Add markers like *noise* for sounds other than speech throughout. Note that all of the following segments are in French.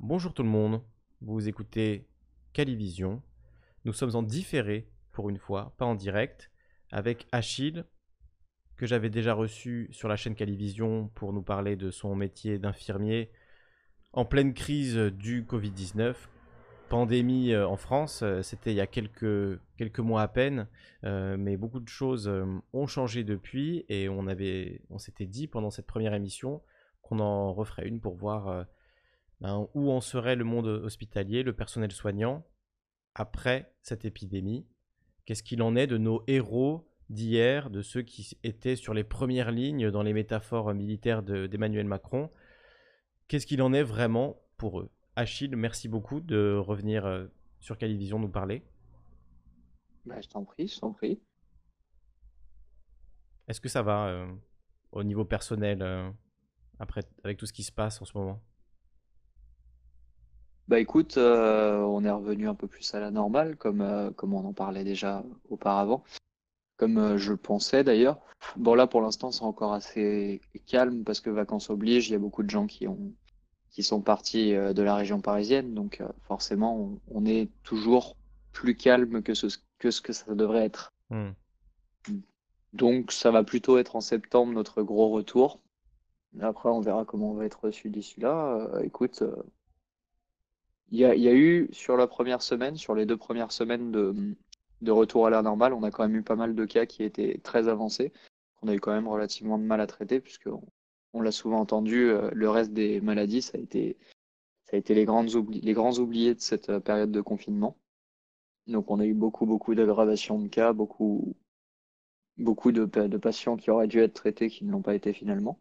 Bonjour tout le monde, vous écoutez Calivision. Nous sommes en différé pour une fois, pas en direct, avec Achille, que j'avais déjà reçu sur la chaîne Calivision pour nous parler de son métier d'infirmier en pleine crise du Covid-19. Pandémie euh, en France, euh, c'était il y a quelques, quelques mois à peine, euh, mais beaucoup de choses ont changé depuis et on, avait, on s'était dit pendant cette première émission qu'on en referait une pour voir ben, où en serait le monde hospitalier, le personnel soignant après cette épidémie? Qu'est-ce qu'il en est de nos héros d'hier, de ceux qui étaient sur les premières lignes dans les métaphores militaires d'Emmanuel Macron? Qu'est-ce qu'il en est vraiment pour eux? Achille, merci beaucoup de revenir euh, sur Calivision nous parler. Bah, je t'en prie, je t'en prie. Est-ce que ça va euh, au niveau personnel euh, après, avec tout ce qui se passe en ce moment? Bah écoute, on est revenu un peu plus à la normale, comme, comme on en parlait déjà auparavant, comme je le pensais d'ailleurs. Bon là pour l'instant c'est encore assez calme parce que vacances obligent, il y a beaucoup de gens qui ont qui sont partis euh, de la région parisienne. Donc euh, forcément, on, est toujours plus calme que ce que, ce que ça devrait être. Hmm. Donc ça va plutôt être en septembre notre gros retour. Après, on verra comment on va être reçu d'ici là. Euh, écoute, il y, a, y, a, eu sur la première semaine, sur les deux premières semaines de, de retour à l'air normal, on a quand même eu pas mal de cas qui étaient très avancés, qu'on a eu quand même relativement de mal à traiter, puisque on l'a souvent entendu, euh, le reste des maladies, ça a été, ça a été les, grandes les grands oubliés de cette euh, période de confinement. Donc on a eu beaucoup, beaucoup d'aggravations de cas, beaucoup, beaucoup de, de, patients qui auraient dû être traités qui ne l'ont pas été finalement.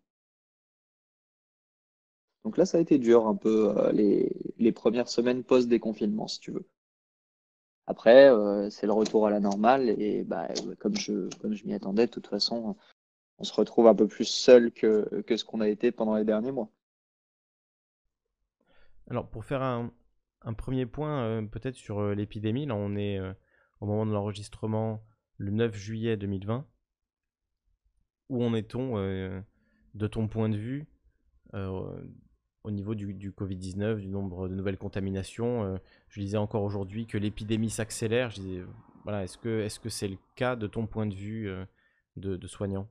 Donc là, ça a été dur un peu euh, les, les, premières semaines post-déconfinement, si tu veux. Après, c'est le retour à la normale et bah, comme je, comme je m'y attendais, de toute façon, on se retrouve un peu plus seul que, que ce qu'on a été pendant les derniers mois. Alors pour faire un, premier point euh, peut-être sur euh, l'épidémie, là on est euh, au moment de l'enregistrement le 9 juillet 2020. Où en est-on de ton point de vue au niveau du, du Covid-19, du nombre de nouvelles contaminations Je disais encore aujourd'hui que l'épidémie s'accélère. Voilà, est-ce que c'est -ce que c'est le cas de ton point de vue de, de soignant?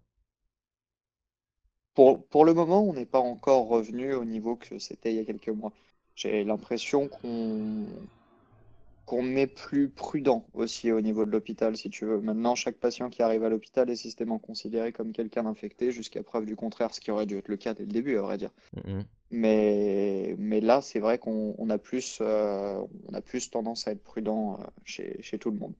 Pour, pour le moment, on n'est pas encore revenu au niveau que c'était il y a quelques mois. J'ai l'impression qu'on qu'on est plus prudent aussi au niveau de l'hôpital, si tu veux. Maintenant, chaque patient qui arrive à l'hôpital est systématiquement considéré comme quelqu'un d'infecté, jusqu'à preuve du contraire, ce qui aurait dû être le cas dès le début, à vrai dire. Mm-hmm. Mais, mais là, c'est vrai qu'on a, plus, euh, on a plus tendance à être prudent euh, chez, chez tout le monde.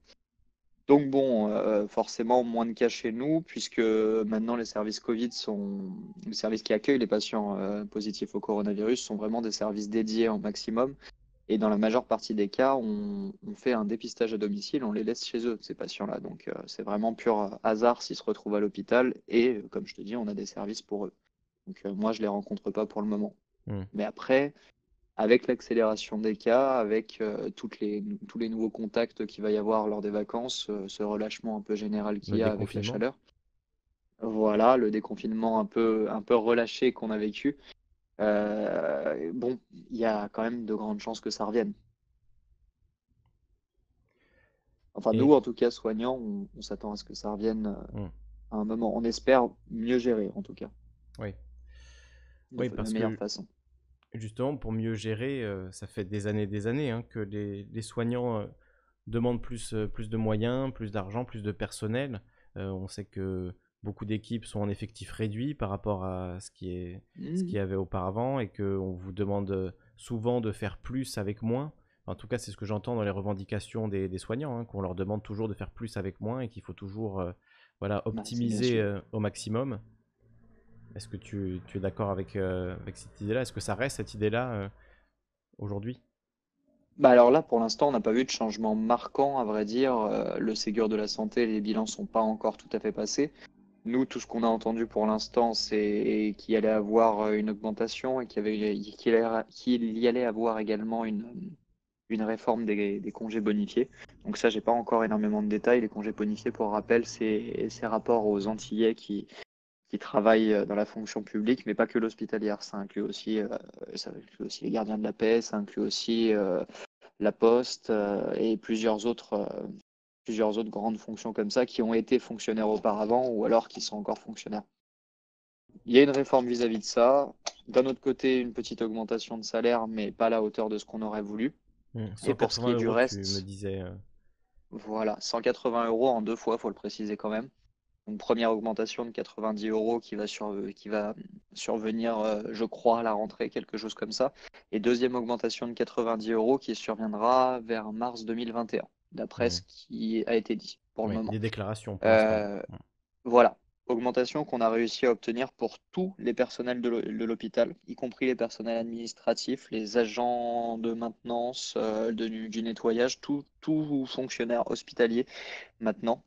Donc bon, euh, forcément moins de cas chez nous, puisque maintenant les services Covid sont, les services qui accueillent les patients positifs au coronavirus sont vraiment des services dédiés au maximum. Et dans la majeure partie des cas, on, fait un dépistage à domicile, on les laisse chez eux, ces patients-là. Donc euh, c'est vraiment pur hasard s'ils se retrouvent à l'hôpital. Et comme je te dis, on a des services pour eux. Donc moi, je les rencontre pas pour le moment. Mmh. Mais après, avec l'accélération des cas, avec euh, toutes les, tous les nouveaux contacts qu'il va y avoir lors des vacances, euh, ce relâchement un peu général qu'il y a avec la chaleur. Voilà, le déconfinement un peu, un peu relâché qu'on a vécu. Euh, bon, il y a quand même de grandes chances que ça revienne. Enfin, nous, en tout cas, soignants, on, s'attend à ce que ça revienne hmm. à un moment. On espère mieux gérer, en tout cas. Oui. De, oui, parce meilleure façon justement, pour mieux gérer, euh, ça fait des années des années hein, que les, soignants euh, demandent plus, euh, plus de moyens, plus d'argent, plus de personnel. on sait que beaucoup d'équipes sont en effectif réduit par rapport à ce qui est ce qu'il y mmh. avait auparavant et qu'on vous demande souvent de faire plus avec moins. En tout cas, c'est ce que j'entends dans les revendications des, soignants, hein, qu'on leur demande toujours de faire plus avec moins et qu'il faut toujours voilà, bah, optimiser au maximum. Est-ce que tu, es d'accord avec, euh, avec cette idée-là? Est-ce que ça reste cette idée-là euh, aujourd'hui? Bah alors là, pour l'instant, on n'a pas vu de changement marquant, à vrai dire. Euh, le Ségur de la santé, les bilans sont pas encore tout à fait passés. Nous, tout ce qu'on a entendu pour l'instant, c'est qu'il allait avoir une augmentation et qu'il y, allait avoir également une, une réforme des, congés bonifiés. Donc ça, j'ai pas encore énormément de détails. Les congés bonifiés, pour rappel, c'est ces rapports aux Antillais qui, qui travaillent dans la fonction publique, mais pas que l'hospitalière. Ça inclut aussi, ça inclut aussi les gardiens de la paix, ça inclut aussi la poste et plusieurs autres, plusieurs autres grandes fonctions comme ça qui ont été fonctionnaires auparavant ou alors qui sont encore fonctionnaires. Il y a une réforme vis-à-vis de ça. D'un autre côté, une petite augmentation de salaire, mais pas à la hauteur de ce qu'on aurait voulu. Mmh, et pour ce qui est du reste, me disais. Voilà, 180 euros en deux fois, faut le préciser quand même. Une première augmentation de 90 euros qui va, sur, qui va survenir, euh, je crois, à la rentrée, quelque chose comme ça. Et deuxième augmentation de 90 euros qui surviendra vers mars 2021, d'après ce qui a été dit pour le moment. Des déclarations. Euh, voilà augmentation qu'on a réussi à obtenir pour tous les personnels de l'hôpital, y compris les personnels administratifs, les agents de maintenance, euh, du nettoyage, tout, tout fonctionnaire hospitalier maintenant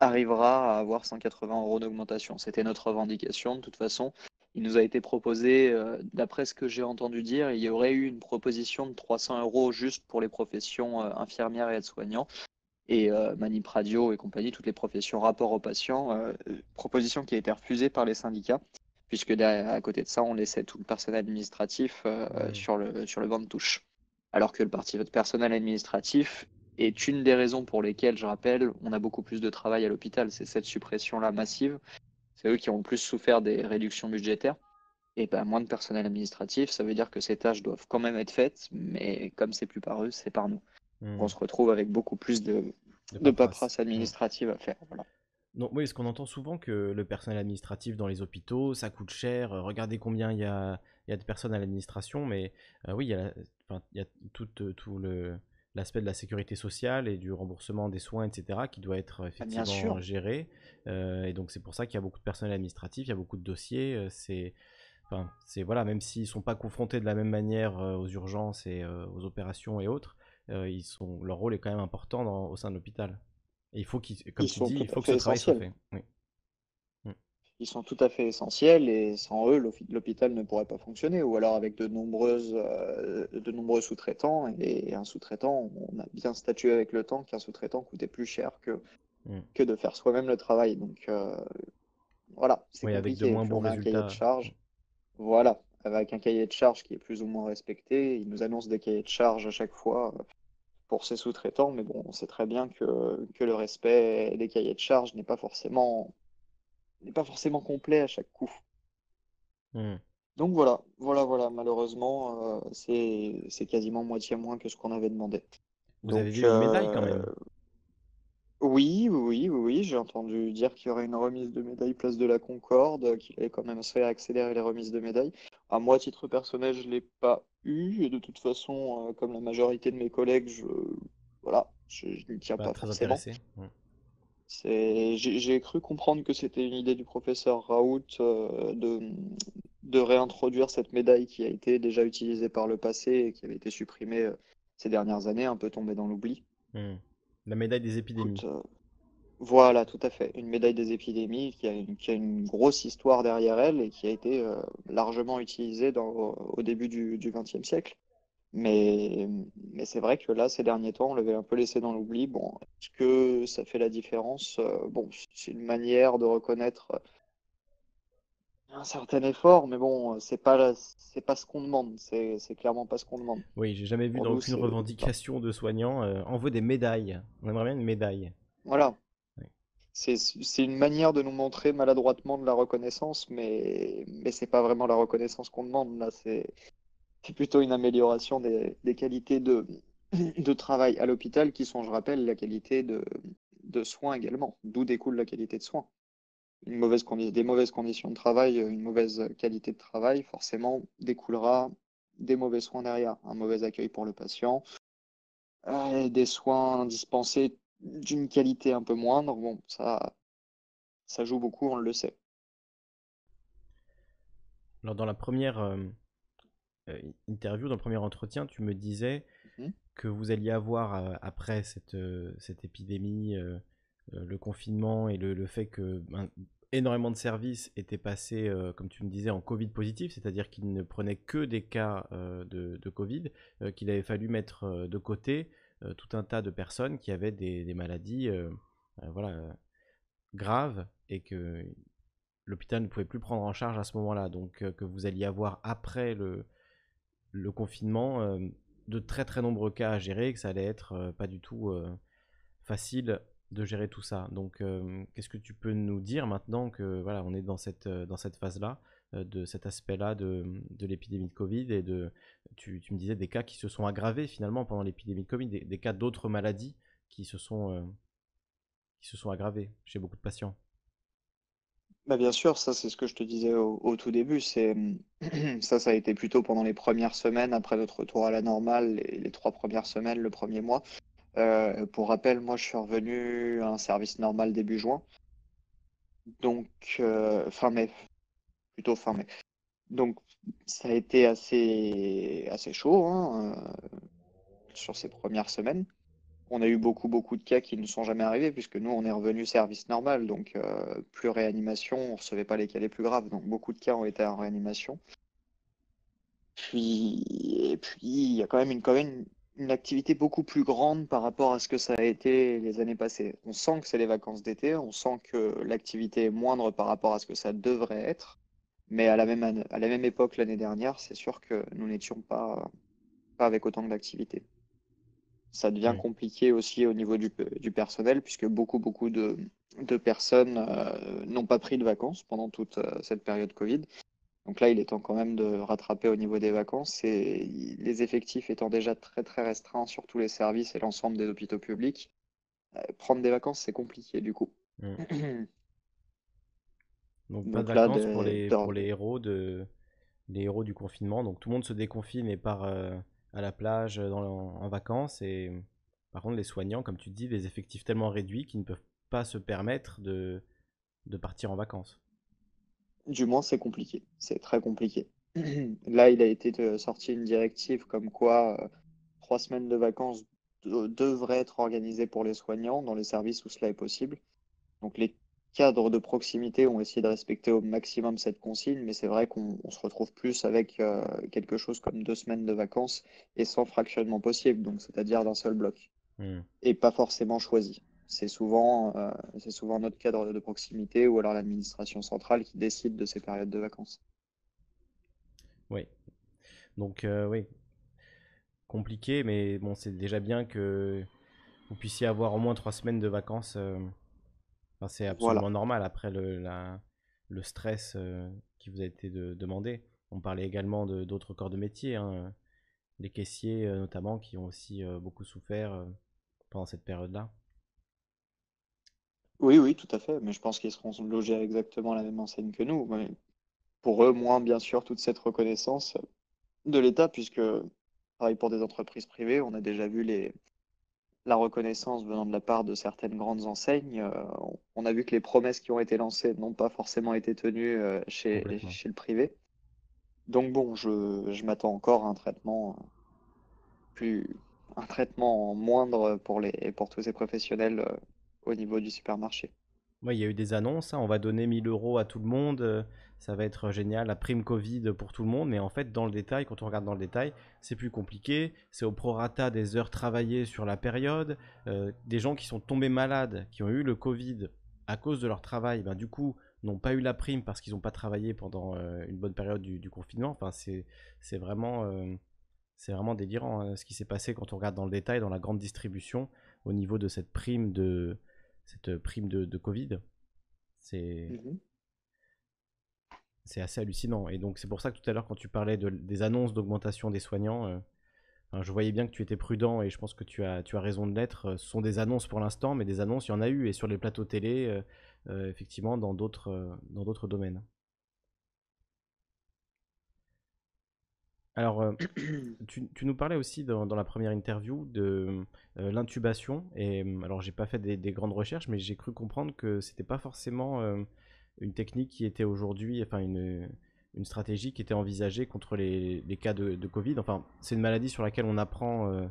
arrivera à avoir 180 euros d'augmentation. C'était notre revendication de toute façon. Il nous a été proposé, euh, d'après ce que j'ai entendu dire, il y aurait eu une proposition de 300 euros juste pour les professions euh, infirmières et aides-soignants et euh, Manip Radio et compagnie, toutes les professions rapport aux patients, proposition qui a été refusée par les syndicats, puisque derrière, à côté de ça, on laissait tout le personnel administratif sur, le, sur le banc de touche. Alors que le parti personnel administratif est une des raisons pour lesquelles, je rappelle, on a beaucoup plus de travail à l'hôpital. C'est cette suppression-là massive. C'est eux qui ont le plus souffert des réductions budgétaires. Et ben, moins de personnel administratif, ça veut dire que ces tâches doivent quand même être faites, mais comme c'est plus par eux, c'est par nous. On hmm. se retrouve avec beaucoup plus de, de, paperasse. administrative à faire. Donc oui, parce qu'on entend souvent que le personnel administratif dans les hôpitaux, ça coûte cher. Euh, regardez combien il y a, y a de personnes à l'administration, mais euh, oui, il y a, y a tout, euh, tout le l'aspect de la sécurité sociale et du remboursement des soins, etc., qui doit être ah, effectivement géré. et donc c'est pour ça qu'il y a beaucoup de personnel administratif, il y a beaucoup de dossiers. c'est Enfin, c'est voilà, même s'ils sont pas confrontés de la même manière aux urgences et aux opérations et autres, euh, ils sont, leur rôle est quand même important au sein de l'hôpital. Et il faut qu'ils, comme tu dis, il faut que ce travail soit fait. Mm. Ils sont tout à fait essentiels et sans eux, l'hôpital ne pourrait pas fonctionner. Ou alors avec de, nombreuses, euh, de nombreux sous-traitants. Et un sous-traitant, on a bien statué avec le temps qu'un sous-traitant coûtait plus cher que, mm. que de faire soi-même le travail. Donc euh, voilà, c'est oui, avec de moins bons résultats. De charge. Voilà, avec un cahier de charge qui est plus ou moins respecté. Ils nous annoncent des cahiers de charge à chaque fois pour ses sous-traitants, mais bon, on sait très bien que, que le respect des cahiers de charges n'est pas forcément n'est pas forcément complet à chaque coup. Hmm. Donc voilà, voilà, voilà. Malheureusement, euh, c'est quasiment moitié moins que ce qu'on avait demandé. Vous avez vu une médaille quand même. Euh, oui, oui, oui, oui. J'ai entendu dire qu'il y aurait une remise de médaille place de la Concorde, qu'il allait quand même fait accélérer les remises de médailles. À moi, à titre personnel, je ne l'ai pas eu. Et de toute façon, euh, comme la majorité de mes collègues, je voilà, je, n'y tiens pas, forcément. J'ai cru comprendre que c'était une idée du professeur Raoult euh, de, de réintroduire cette médaille qui a été déjà utilisée par le passé et qui avait été supprimée euh, ces dernières années, un peu tombée dans l'oubli. Hmm. La médaille des épidémies. Voilà, tout à fait. Une médaille des épidémies qui a une, qui a une grosse histoire derrière elle et qui a été euh, largement utilisée dans, au début du XXe siècle. Mais, mais c'est vrai que là, ces derniers temps, on l'avait un peu laissé dans l'oubli. Bon, est-ce que ça fait la différence? Euh, Bon, c'est une manière de reconnaître un certain effort, mais bon, c'est pas c'est pas ce qu'on demande. C'est clairement pas ce qu'on demande. Oui, j'ai jamais vu dans aucune revendication de soignants euh, on veut des médailles. On aimerait bien une médaille. Voilà c'est une manière de nous montrer maladroitement de la reconnaissance, mais, mais ce n'est pas vraiment la reconnaissance qu'on demande. Là, c'est plutôt une amélioration des, qualités de, de travail à l'hôpital, qui sont, je rappelle, la qualité de, de soins également, d'où découle la qualité de soins. Une mauvaise des mauvaises conditions de travail, une mauvaise qualité de travail, forcément découlera des mauvais soins derrière, un mauvais accueil pour le patient, euh, des soins dispensés d'une qualité un peu moindre, bon, ça, ça joue beaucoup, on le sait. Alors, dans la première euh, euh, interview, dans le premier entretien, tu me disais mhm. que vous alliez avoir, euh, après cette, cette épidémie, le confinement et le, fait que ben, énormément de services étaient passés, comme tu me disais, en Covid positif, c'est-à-dire qu'ils ne prenaient que des cas de, de, Covid, qu'il avait fallu mettre de côté euh, tout un tas de personnes qui avaient des, maladies euh, euh, voilà, graves et que l'hôpital ne pouvait plus prendre en charge à ce moment-là. Donc que vous alliez avoir après le, le confinement de très très nombreux cas à gérer, que ça allait être pas du tout facile de gérer tout ça. Donc, qu'est-ce que tu peux nous dire maintenant que voilà, on est dans cette, dans cette phase-là, de cet aspect-là de, de l'épidémie de Covid et de, tu, tu, me disais des cas qui se sont aggravés finalement pendant l'épidémie de Covid, des, cas d'autres maladies qui se sont, qui se sont aggravés chez beaucoup de patients. Bah bien sûr, ça c'est ce que je te disais au, tout début. C'est *clears throat* ça, ça a été plutôt pendant les premières semaines après notre retour à la normale, les, trois premières semaines, le premier mois. Euh, pour rappel, moi, je suis revenu à un service normal début juin. Donc, euh, fin mai. Plutôt fin mai. Donc, ça a été assez, assez chaud hein, euh, sur ces premières semaines. On a eu beaucoup, de cas qui ne sont jamais arrivés puisque nous, on est revenu service normal. Donc, plus réanimation, on ne recevait pas les cas les plus graves. Donc, beaucoup de cas ont été en réanimation. Puis, et puis, il y a quand même une, activité beaucoup plus grande par rapport à ce que ça a été les années passées. On sent que c'est les vacances d'été, on sent que l'activité est moindre par rapport à ce que ça devrait être, mais à la même, époque l'année dernière, c'est sûr que nous n'étions pas avec autant d'activité. Ça devient compliqué aussi au niveau du, du, personnel, puisque beaucoup, beaucoup de, de personnes euh, n'ont pas pris de vacances pendant toute euh, cette période Covid. Donc là, il est temps quand même de rattraper au niveau des vacances et les effectifs étant déjà très très restreints sur tous les services et l'ensemble des hôpitaux publics, euh, prendre des vacances c'est compliqué du coup. Mmh. *clears throat* Donc, pas de vacances pour, les, pour les héros de les héros du confinement. Donc tout le monde se déconfine et part à la plage dans, en, vacances et par contre les soignants, comme tu dis, des effectifs tellement réduits qu'ils ne peuvent pas se permettre de, de partir en vacances. Du moins, c'est compliqué. C'est très compliqué. *clears throat* Là, il a été euh, sorti une directive comme quoi euh, trois semaines de vacances devraient être organisées pour les soignants dans les services où cela est possible. Donc, les cadres de proximité ont essayé de respecter au maximum cette consigne, mais c'est vrai qu'on se retrouve plus avec euh, quelque chose comme deux semaines de vacances et sans fractionnement possible, donc c'est-à-dire d'un seul bloc, mmh. et pas forcément choisi c'est souvent, euh, c'est souvent notre cadre de proximité ou alors l'administration centrale qui décide de ces périodes de vacances. Oui. Donc, euh, oui. Compliqué, mais bon, c'est déjà bien que vous puissiez avoir au moins trois semaines de vacances. Euh, c'est absolument normal après le, le stress qui vous a été demandé. On parlait également d'autres corps de métier, hein, les caissiers notamment, qui ont aussi beaucoup souffert pendant cette période-là. Oui, oui, tout à fait. Mais je pense qu'ils seront logés à exactement la même enseigne que nous. Mais pour eux, moins bien sûr toute cette reconnaissance de l'État, puisque pareil pour des entreprises privées, on a déjà vu les, la reconnaissance venant de la part de certaines grandes enseignes. Euh, on a vu que les promesses qui ont été lancées n'ont pas forcément été tenues euh, chez, chez le privé. Donc bon, je, je m'attends encore à un traitement euh, plus un traitement moindre pour les pour tous ces professionnels au niveau du supermarché. Oui, il y a eu des annonces, hein. on va donner 1000 euros à tout le monde, euh, ça va être génial, la prime Covid pour tout le monde, mais en fait, dans le détail, quand on regarde dans le détail, c'est plus compliqué, c'est au prorata des heures travaillées sur la période, euh, des gens qui sont tombés malades, qui ont eu le Covid à cause de leur travail, ben, du coup, n'ont pas eu la prime parce qu'ils n'ont pas travaillé pendant euh, une bonne période du, confinement, enfin, c'est vraiment, c'est vraiment délirant hein, ce qui s'est passé quand on regarde dans le détail, dans la grande distribution, au niveau de cette prime de cette prime de, Covid. C'est mmh c'est assez hallucinant. Et donc c'est pour ça que tout à l'heure, quand tu parlais de, des annonces d'augmentation des soignants, euh, je voyais bien que tu étais prudent et je pense que tu as, tu as raison de l'être. Ce sont des annonces pour l'instant, mais des annonces, il y en a eu et sur les plateaux télé, euh, euh, effectivement, dans d'autres dans d'autres domaines. Alors, euh, *clears throat* tu, nous parlais aussi dans, la première interview de euh, l'intubation. Et euh, alors, j'ai pas fait des, grandes recherches, mais j'ai cru comprendre que c'était pas forcément une technique qui était aujourd'hui, enfin une, stratégie qui était envisagée contre les, cas de, Covid. Enfin, c'est une maladie sur laquelle on apprend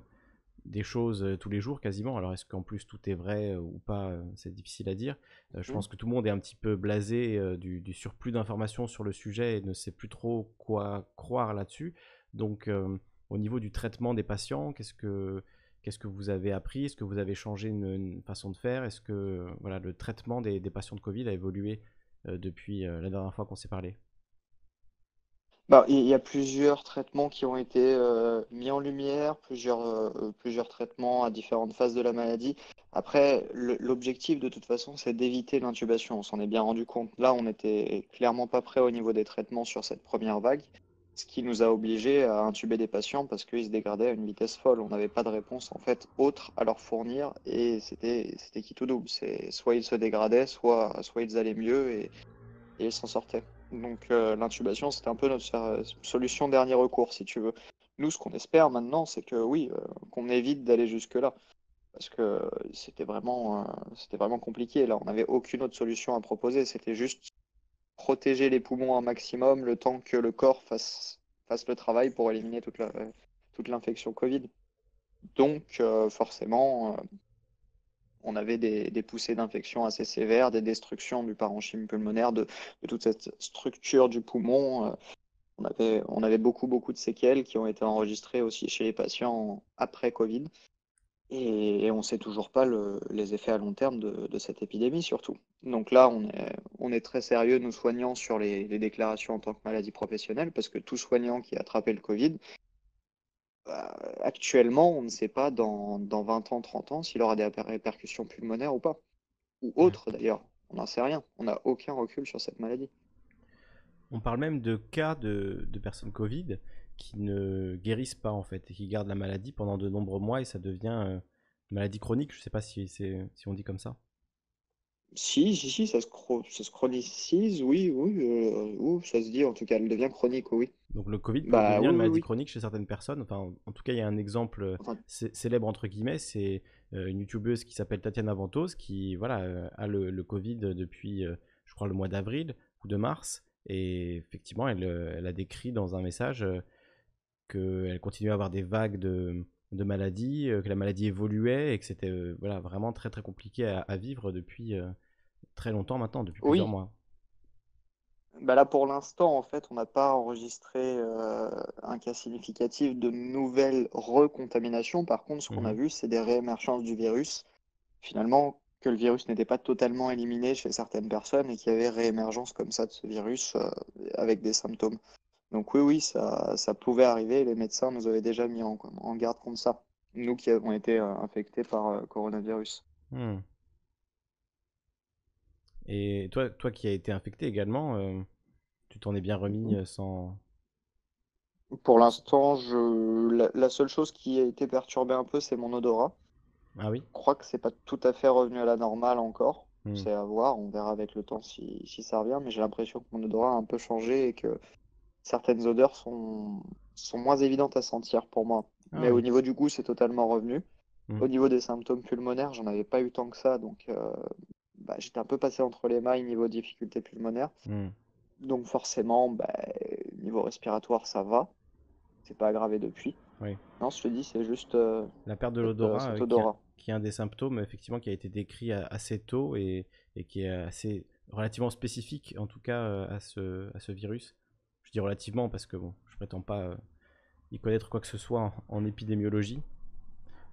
des choses tous les jours quasiment. Alors, est-ce qu'en plus tout est vrai ou pas C'est difficile à dire. je mmh. pense que tout le monde est un petit peu blasé du, du surplus d'informations sur le sujet et ne sait plus trop quoi croire là-dessus. Donc, euh, au niveau du traitement des patients, qu'est-ce que, qu'est-ce que vous avez appris? Est-ce que vous avez changé une, façon de faire? Est-ce que voilà, le traitement des, patients de Covid a évolué depuis la dernière fois qu'on s'est parlé? Bah, il y a plusieurs traitements qui ont été euh, mis en lumière, plusieurs, euh, plusieurs traitements à différentes phases de la maladie. Après, l'objectif de toute façon, c'est d'éviter l'intubation. On s'en est bien rendu compte. Là, on n'était clairement pas prêt au niveau des traitements sur cette première vague, ce qui nous a obligés à intuber des patients parce qu'ils se dégradaient à une vitesse folle. On n'avait pas de réponse en fait autre à leur fournir et c'était c'était qui tout double. C'est soit ils se dégradaient, soit soit ils allaient mieux et, ils s'en sortaient. Donc euh, l'intubation, c'était un peu notre euh, solution dernier recours, si tu veux. Nous, ce qu'on espère maintenant, c'est que oui, euh, qu'on évite d'aller jusque-là. Parce que c'était vraiment, c'était vraiment compliqué. Là, on n'avait aucune autre solution à proposer. C'était juste protéger les poumons un maximum le temps que le corps fasse, fasse le travail pour éliminer toute l'infection toute Covid. Donc, forcément, on avait des, poussées d'infection assez sévères, des destructions du parenchyme pulmonaire, de, toute cette structure du poumon. Euh, on avait, on avait beaucoup, beaucoup de séquelles qui ont été enregistrées aussi chez les patients après Covid. Et, on ne sait toujours pas les effets à long terme de, cette épidémie, surtout. Donc là, on est, on est très sérieux, nous soignants, sur les, les, déclarations en tant que maladie professionnelle, parce que tout soignant qui a attrapé le Covid bah, actuellement, on ne sait pas dans, dans, 20 ans, 30 ans s'il aura des répercussions pulmonaires ou pas. Ou autres d'ailleurs. On n'en sait rien. On n'a aucun recul sur cette maladie. On parle même de cas de, de, personnes Covid qui ne guérissent pas en fait et qui gardent la maladie pendant de nombreux mois et ça devient euh, une maladie chronique. Je ne sais pas si, si on dit comme ça. Si, si, si, ça se, ça se chronicise, oui, oui, euh, ça se dit, en tout cas, elle devient chronique, oui. Donc le Covid peut bah, devenir une maladie chronique chez certaines personnes. Enfin, en tout cas, il y a un exemple euh, célèbre, entre guillemets, c'est euh, une youtubeuse qui s'appelle Tatiana Ventos, qui voilà, a le, Covid depuis, je crois, le mois d'avril ou de mars. Et effectivement, elle, elle a décrit dans un message qu'elle continuait à avoir des vagues de, de maladie, que la maladie évoluait et que c'était voilà, vraiment très très compliqué à, vivre depuis très longtemps maintenant, depuis plusieurs mois. Bah là, pour l'instant, en fait, on n'a pas enregistré euh, un cas significatif de nouvelles recontaminations. Par contre, ce qu'on a mmh vu, c'est des réémergences du virus. Finalement, que le virus n'était pas totalement éliminé chez certaines personnes et qu'il y avait réémergence comme ça de ce virus euh, avec des symptômes. Donc oui, oui, ça, ça pouvait arriver. Les médecins nous avaient déjà mis en, en garde contre ça. Nous qui avons été euh, infectés par coronavirus. Mmh. Et toi, toi qui as été infecté également, euh, tu t'en es bien remis euh, sans. Pour l'instant, je... La, seule chose qui a été perturbée un peu, c'est mon odorat. Ah oui? Je crois que c'est pas tout à fait revenu à la normale encore. Hmm. C'est à voir, on verra avec le temps si, si ça revient, mais j'ai l'impression que mon odorat a un peu changé et que certaines odeurs sont, sont moins évidentes à sentir pour moi. Ah mais au niveau du goût, c'est totalement revenu. Hmm. Au niveau des symptômes pulmonaires, j'en avais pas eu tant que ça, donc euh, bah, j'étais un peu passé entre les mailles niveau difficulté pulmonaire. Hmm. Donc forcément, bah, niveau respiratoire, ça va. C'est pas aggravé depuis. Oui. Non, je te dis, c'est juste euh, la perte de l'odorat, euh, qui, est un des symptômes effectivement qui a été décrit assez tôt et, et qui est assez relativement spécifique en tout cas à ce, à ce virus. Je dis relativement parce que bon, je prétends pas y connaître quoi que ce soit en épidémiologie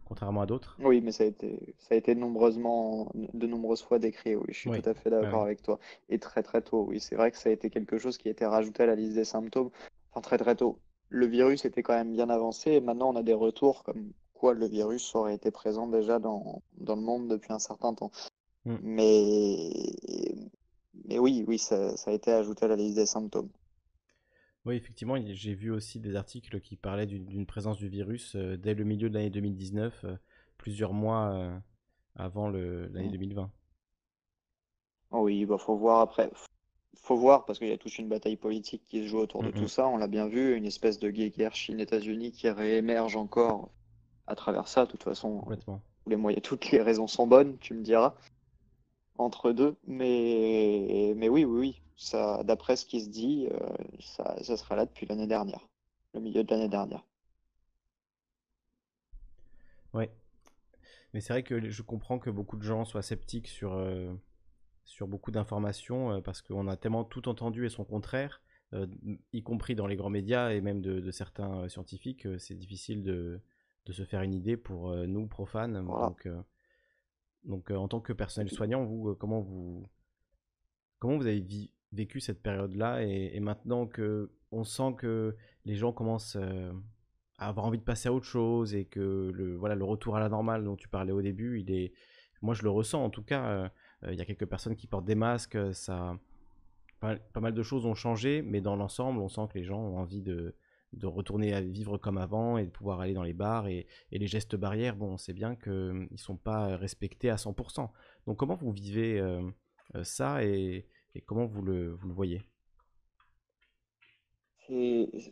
contrairement à d'autres. Oui, mais ça a été, ça a été nombreusement, de nombreuses fois décrit, oui, je suis tout à fait d'accord avec toi. Et très très tôt, oui, c'est vrai que ça a été quelque chose qui a été rajouté à la liste des symptômes, enfin très très tôt. Le virus était quand même bien avancé, et maintenant on a des retours comme quoi le virus aurait été présent déjà dans, dans le monde depuis un certain temps. Mm. Mais, mais oui, oui, ça, ça a été ajouté à la liste des symptômes. Oui, effectivement, j'ai vu aussi des articles qui parlaient d'une présence du virus euh, dès le milieu de l'année 2019, euh, plusieurs mois euh, avant l'année 2020. Oui, il bah, faut voir après. Faut voir parce qu'il y a toute une bataille politique qui se joue autour de tout ça. On l'a bien vu, une espèce de guerre Chine-États-Unis qui réémerge encore à travers ça. De toute façon, les moyens, toutes les raisons sont bonnes, tu me diras entre deux. Mais, mais oui, oui, oui. Ça, d'après ce qui se dit, euh, ça, ça sera là depuis l'année dernière, le milieu de l'année dernière. Ouais. Mais c'est vrai que je comprends que beaucoup de gens soient sceptiques sur, euh, sur beaucoup d'informations euh, parce qu'on a tellement tout entendu et son contraire, y compris dans les grands médias et même de, certains scientifiques, c'est difficile de, de, se faire une idée pour nous, profanes. Donc, donc, en tant que personnel soignant, vous, comment vous, comment vous avez vécu cette période-là et, maintenant que on sent que les gens commencent euh, à avoir envie de passer à autre chose et que le, voilà, le retour à la normale dont tu parlais au début, il est, moi je le ressens en tout cas. Euh, euh, il y a quelques personnes qui portent des masques, ça, pas, mal de choses ont changé, mais dans l'ensemble, on sent que les gens ont envie de, de retourner à vivre comme avant et de pouvoir aller dans les bars et, les gestes barrières, bon, on sait bien qu'ils ne sont pas respectés à 100%. Donc comment vous vivez ça et, et, comment vous le, voyez?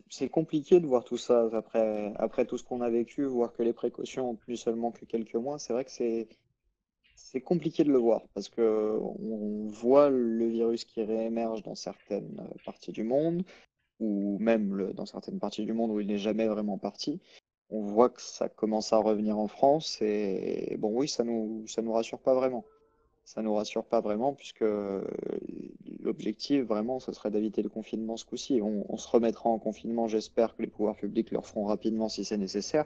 C'est compliqué de voir tout ça après, tout ce qu'on a vécu, voir que les précautions ont plus seulement que quelques mois. C'est vrai que c'est compliqué de le voir parce que on voit le virus qui réémerge dans certaines parties du monde ou même dans certaines parties du monde où il n'est jamais vraiment parti. On voit que ça commence à revenir en France et bon oui, ça ça nous rassure pas vraiment ça nous rassure pas vraiment puisque l'objectif vraiment ce serait d'éviter le confinement ce coup-ci. On, se remettra en confinement, j'espère que les pouvoirs publics le feront rapidement si c'est nécessaire.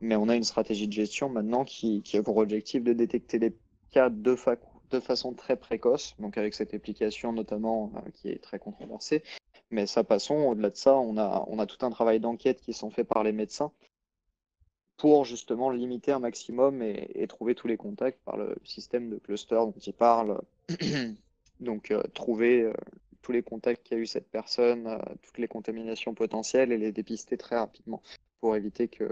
Mais on a une stratégie de gestion maintenant qui, a pour objectif de détecter les cas de, de façon très précoce, donc avec cette application notamment euh, qui est très controversée. Mais ça passons, au-delà de ça, on a, on a tout un travail d'enquête qui sont faits par les médecins pour justement limiter un maximum et, trouver tous les contacts par le système de cluster dont il parle. *clears throat* Donc euh, trouver euh, tous les contacts qu'a eu cette personne, euh, toutes les contaminations potentielles et les dépister très rapidement pour éviter que,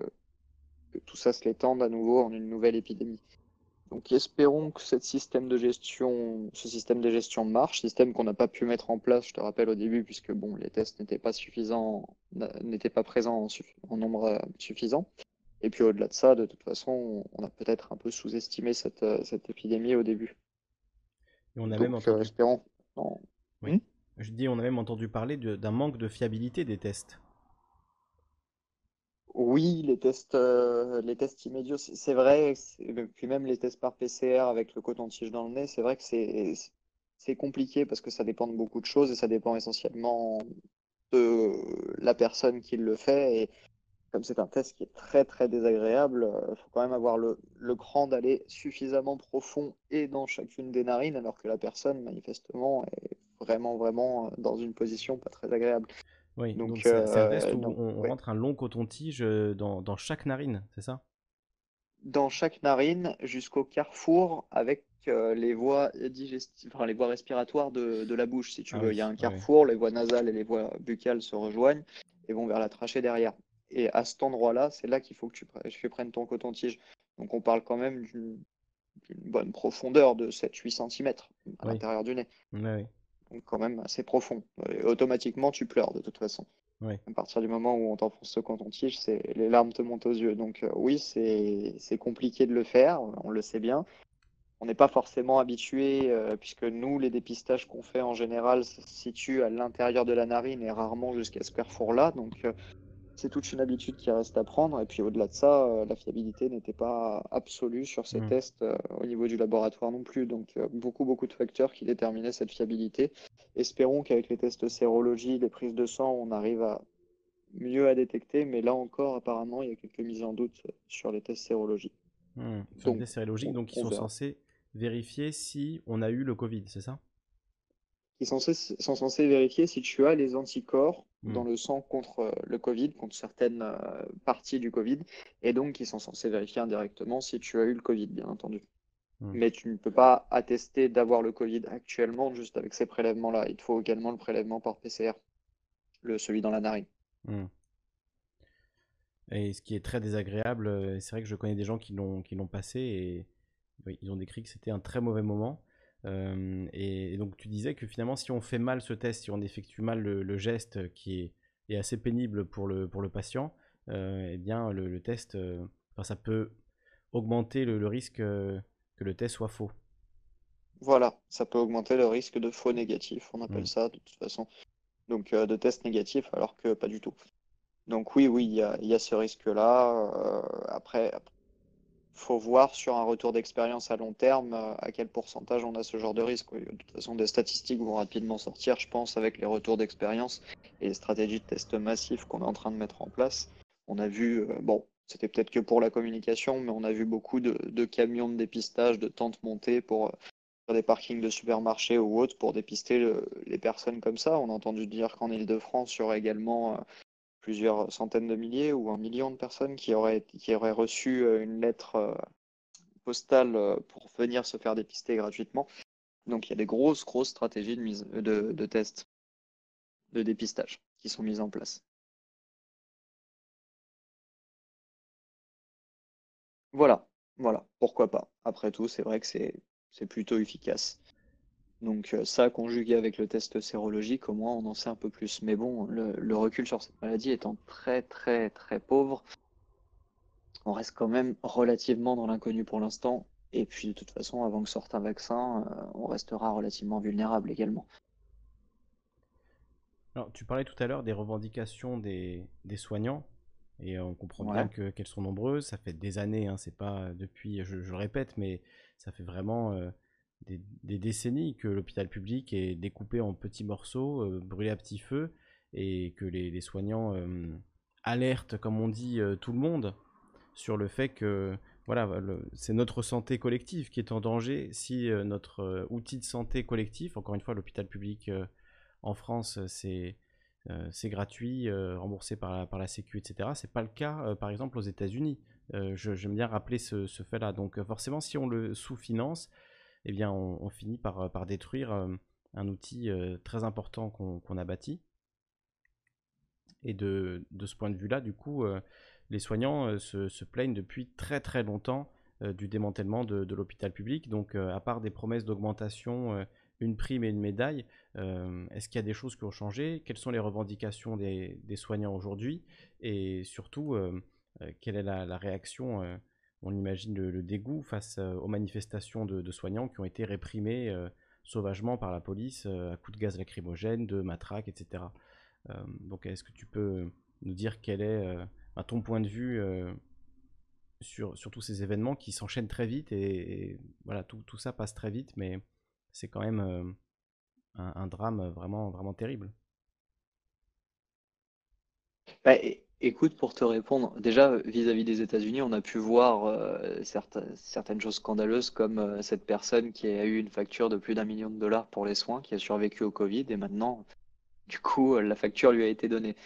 tout ça se l'étende à nouveau en une nouvelle épidémie. Donc espérons que ce système de gestion, marche, système qu'on n'a pas pu mettre en place, je te rappelle au début, puisque bon, les tests n'étaient pas suffisants, n'étaient pas présents en nombre suffisant. Et puis au-delà de ça, de toute façon, on a peut-être un peu sous-estimé cette, euh, cette, épidémie au début. Et on a même entendu... espérons. Oui. Hmm? Je dis, on a même entendu parler d'un manque de fiabilité des tests. Oui, les tests, euh, les tests immédiats, c'est vrai. Puis même les tests par PCR avec le coton-tige dans le nez, c'est vrai que c'est compliqué parce que ça dépend de beaucoup de choses et ça dépend essentiellement de la personne qui le fait. Et comme c'est un test qui est très très désagréable, il euh, faut quand même avoir le, le cran d'aller suffisamment profond et dans chacune des narines, alors que la personne manifestement est vraiment vraiment euh, dans une position pas très agréable. Oui, donc c'est un test où euh, on, rentre un long coton-tige dans, dans, chaque narine, c'est ça? Dans chaque narine jusqu'au carrefour avec les voies digestives, enfin, les voies respiratoires de, de, la bouche, si tu ah veux. Il y a un carrefour, les voies nasales et les voies buccales se rejoignent et vont vers la trachée derrière. Et à cet endroit-là, c'est là, qu'il faut que tu, prennes ton coton-tige. Donc on parle quand même d'une bonne profondeur de 7-8 cm à l'intérieur du nez. Donc quand même assez profond. automatiquement, tu pleures de toute façon. À partir du moment où on t'enfonce ce coton-tige, les larmes te montent aux yeux. Donc euh, oui, c'est compliqué de le faire, on le sait bien. On n'est pas forcément habitué, euh, puisque nous, les dépistages qu'on fait en général se situent à l'intérieur de la narine et rarement jusqu'à ce carrefour-là. Donc euh, c'est toute une habitude qui reste à prendre. Et puis au-delà de ça, euh, la fiabilité n'était pas absolue sur ces mmh. tests euh, au niveau du laboratoire non plus. Donc euh, beaucoup, beaucoup de facteurs qui déterminaient cette fiabilité. Espérons qu'avec les tests sérologie, les prises de sang, on arrive à mieux à détecter. Mais là encore, apparemment, il y a quelques mises en doute sur les tests sérologiques. Mmh. Sur les tests sérologiques, donc ils sont censés vérifier si on a eu le Covid, c'est ça? Qui sont censés, sont censés vérifier si tu as les anticorps hmm. dans le sang contre euh, le Covid, contre certaines euh, parties du Covid, et donc qui sont censés vérifier indirectement si tu as eu le Covid, bien entendu. Hmm. Mais tu ne peux pas attester d'avoir le Covid actuellement juste avec ces prélèvements-là. Il te faut également le prélèvement par PCR, le, celui dans la narine. Hmm. Et ce qui est très désagréable, euh, c'est vrai que je connais des gens qui l'ont passé et ils ont décrit que c'était un très mauvais moment. Euh, et, donc tu disais que finalement si on fait mal ce test, si on effectue mal le, geste qui est, assez pénible pour le, pour le patient, euh, eh bien le, test, euh, ça peut augmenter le, risque que le test soit faux. Voilà, ça peut augmenter le risque de faux négatif, on appelle mm. ça de toute façon. Donc de test négatif alors que pas du tout. Donc oui, oui, il y a, y a, ce risque-là. après, faut voir sur un retour d'expérience à long terme euh, à quel pourcentage on a ce genre de risque. De toute façon, des statistiques vont rapidement sortir, je pense, avec les retours d'expérience et les stratégies de test massifs qu'on est en train de mettre en place. On a vu, euh, bon, c'était peut-être que pour la communication, mais on a vu beaucoup de, camions de dépistage, de tentes montées pour, des parkings de supermarchés ou autres pour dépister les personnes comme ça. On a entendu dire qu'en Ile-de-France, il y aurait également plusieurs centaines de milliers ou un million de personnes qui auraient, qui auraient reçu une lettre postale pour venir se faire dépister gratuitement. Donc il y a des grosses, grosses stratégies de, mise, de, de tests, de dépistage qui sont mises en place. Voilà, voilà, pourquoi pas. Après tout, c'est vrai que c'est plutôt efficace. Donc euh, ça, conjugué avec le test sérologique, au moins on en sait un peu plus. Mais bon, le, recul sur cette maladie étant très très très pauvre, on reste quand même relativement dans l'inconnu pour l'instant. Et puis de toute façon, avant que sorte un vaccin, euh, on restera relativement vulnérable également. Alors, tu parlais tout à l'heure des revendications des, des soignants. Et on comprend bien que, qu'elles sont nombreuses. Ça fait des années, hein, c'est pas depuis, je, je, répète, mais ça fait vraiment euh, des, décennies que l'hôpital public est découpé en petits morceaux, euh, brûlé à petit feu, et que les, soignants euh, alertent, comme on dit, tout le monde sur le fait que voilà, c'est notre santé collective qui est en danger si notre outil de santé collectif, encore une fois, l'hôpital public en France, c'est euh, gratuit, euh, remboursé par la, par Sécu, etc. C'est pas le cas, euh, par exemple, aux États-Unis. J'aime bien rappeler ce, fait-là. Donc, forcément, si on le sous-finance, eh bien, on, finit par, par détruire un outil très important qu'on a bâti. Et de, ce point de vue-là, du coup, les soignants se, plaignent depuis très très longtemps du démantèlement de, l'hôpital public. Donc, à part des promesses d'augmentation une prime et une médaille. Euh, est-ce qu'il y a des choses qui ont changé? Quelles sont les revendications des, soignants aujourd'hui? Et surtout, euh, euh, quelle est la, réaction On imagine le, dégoût face aux manifestations de, de, qui ont été réprimées sauvagement par la police à coups de gaz lacrymogène, de matraques, etc. donc, est-ce que tu peux nous dire quel est à ton point de vue sur, tous ces événements qui s'enchaînent très vite et, voilà, tout, ça passe très vite, mais c'est quand même euh, un, drame vraiment, vraiment terrible? Bah, écoute, pour te répondre, déjà vis-à-vis des États-Unis, on a pu voir euh, certaines choses scandaleuses comme euh, cette personne qui a eu une facture de plus d'un million de dollars pour les soins, qui a survécu au Covid et maintenant, du coup, la facture lui a été donnée.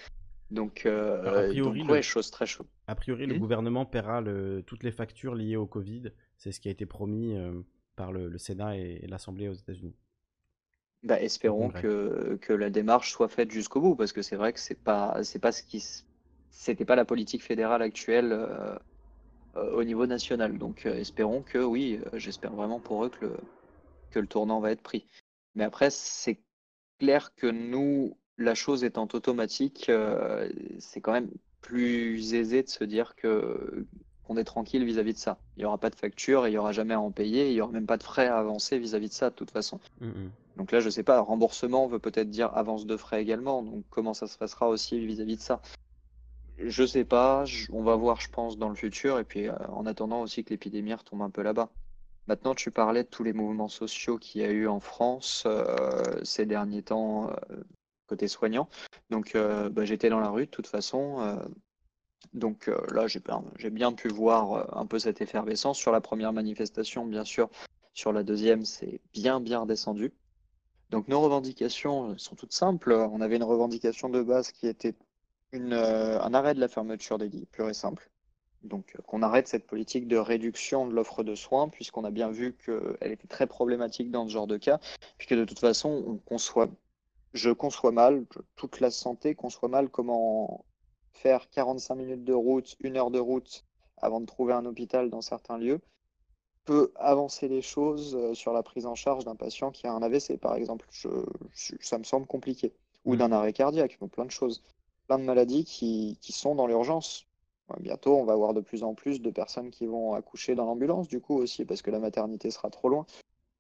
Donc, a priori, ouais, chose très chaude. A priori, le mmh. gouvernement paiera toutes les factures liées au Covid. C'est ce qui a été promis par le, Sénat et, l'Assemblée aux États-Unis. Bah, espérons que, que, la démarche soit faite jusqu'au bout, parce que c'est vrai que c'est pas c'est pas ce qui c'était pas la politique fédérale actuelle euh, euh, au niveau national. Donc euh, espérons que oui, j'espère vraiment pour eux que le, que le tournant va être pris. Mais après, c'est clair que nous, la chose étant automatique, c'est quand même plus aisé de se dire que on est tranquille vis-à-vis de ça. Il n'y aura pas de facture, il n'y aura jamais à en payer, il n'y aura même pas de frais à avancer vis-à-vis de ça de toute façon. Mm, mm. Donc là, je ne sais pas, remboursement veut peut-être dire avance de frais également, donc comment ça se passera aussi vis-à-vis de ça? Je sais pas, on va voir, je pense, dans le futur, et puis euh, en attendant aussi que l'épidémie retombe un peu là-bas. Maintenant, tu parlais de tous les mouvements sociaux qu'il y a eu en France euh, ces derniers temps euh, côté soignant. Donc, bah, j'étais dans la rue de toute façon donc là, j'ai bien pu voir un peu cette effervescence. Sur la première manifestation, bien sûr, sur la deuxième, c'est bien, bien redescendu. Donc nos revendications sont toutes simples. On avait une revendication de base qui était euh, un arrêt de la fermeture des lits, pur et simple. Donc qu'on arrête cette politique de réduction de l'offre de soins, puisqu'on a bien vu qu'elle était très problématique dans ce genre de cas, puisque de toute façon, on conçoit, je conçois mal, toute la santé conçoit mal comment faire 45 minutes de route, une heure de route avant de trouver un hôpital dans certains lieux, peut avancer les choses euh, sur la prise en charge d'un patient qui a un AVC, par exemple. ça me semble compliqué. Ou mm. d'un arrêt cardiaque, donc plein de choses. Plein de maladies qui, sont dans l'urgence. Bientôt, on va avoir de plus en plus de personnes qui vont accoucher dans l'ambulance, du coup aussi, parce que la maternité sera trop loin.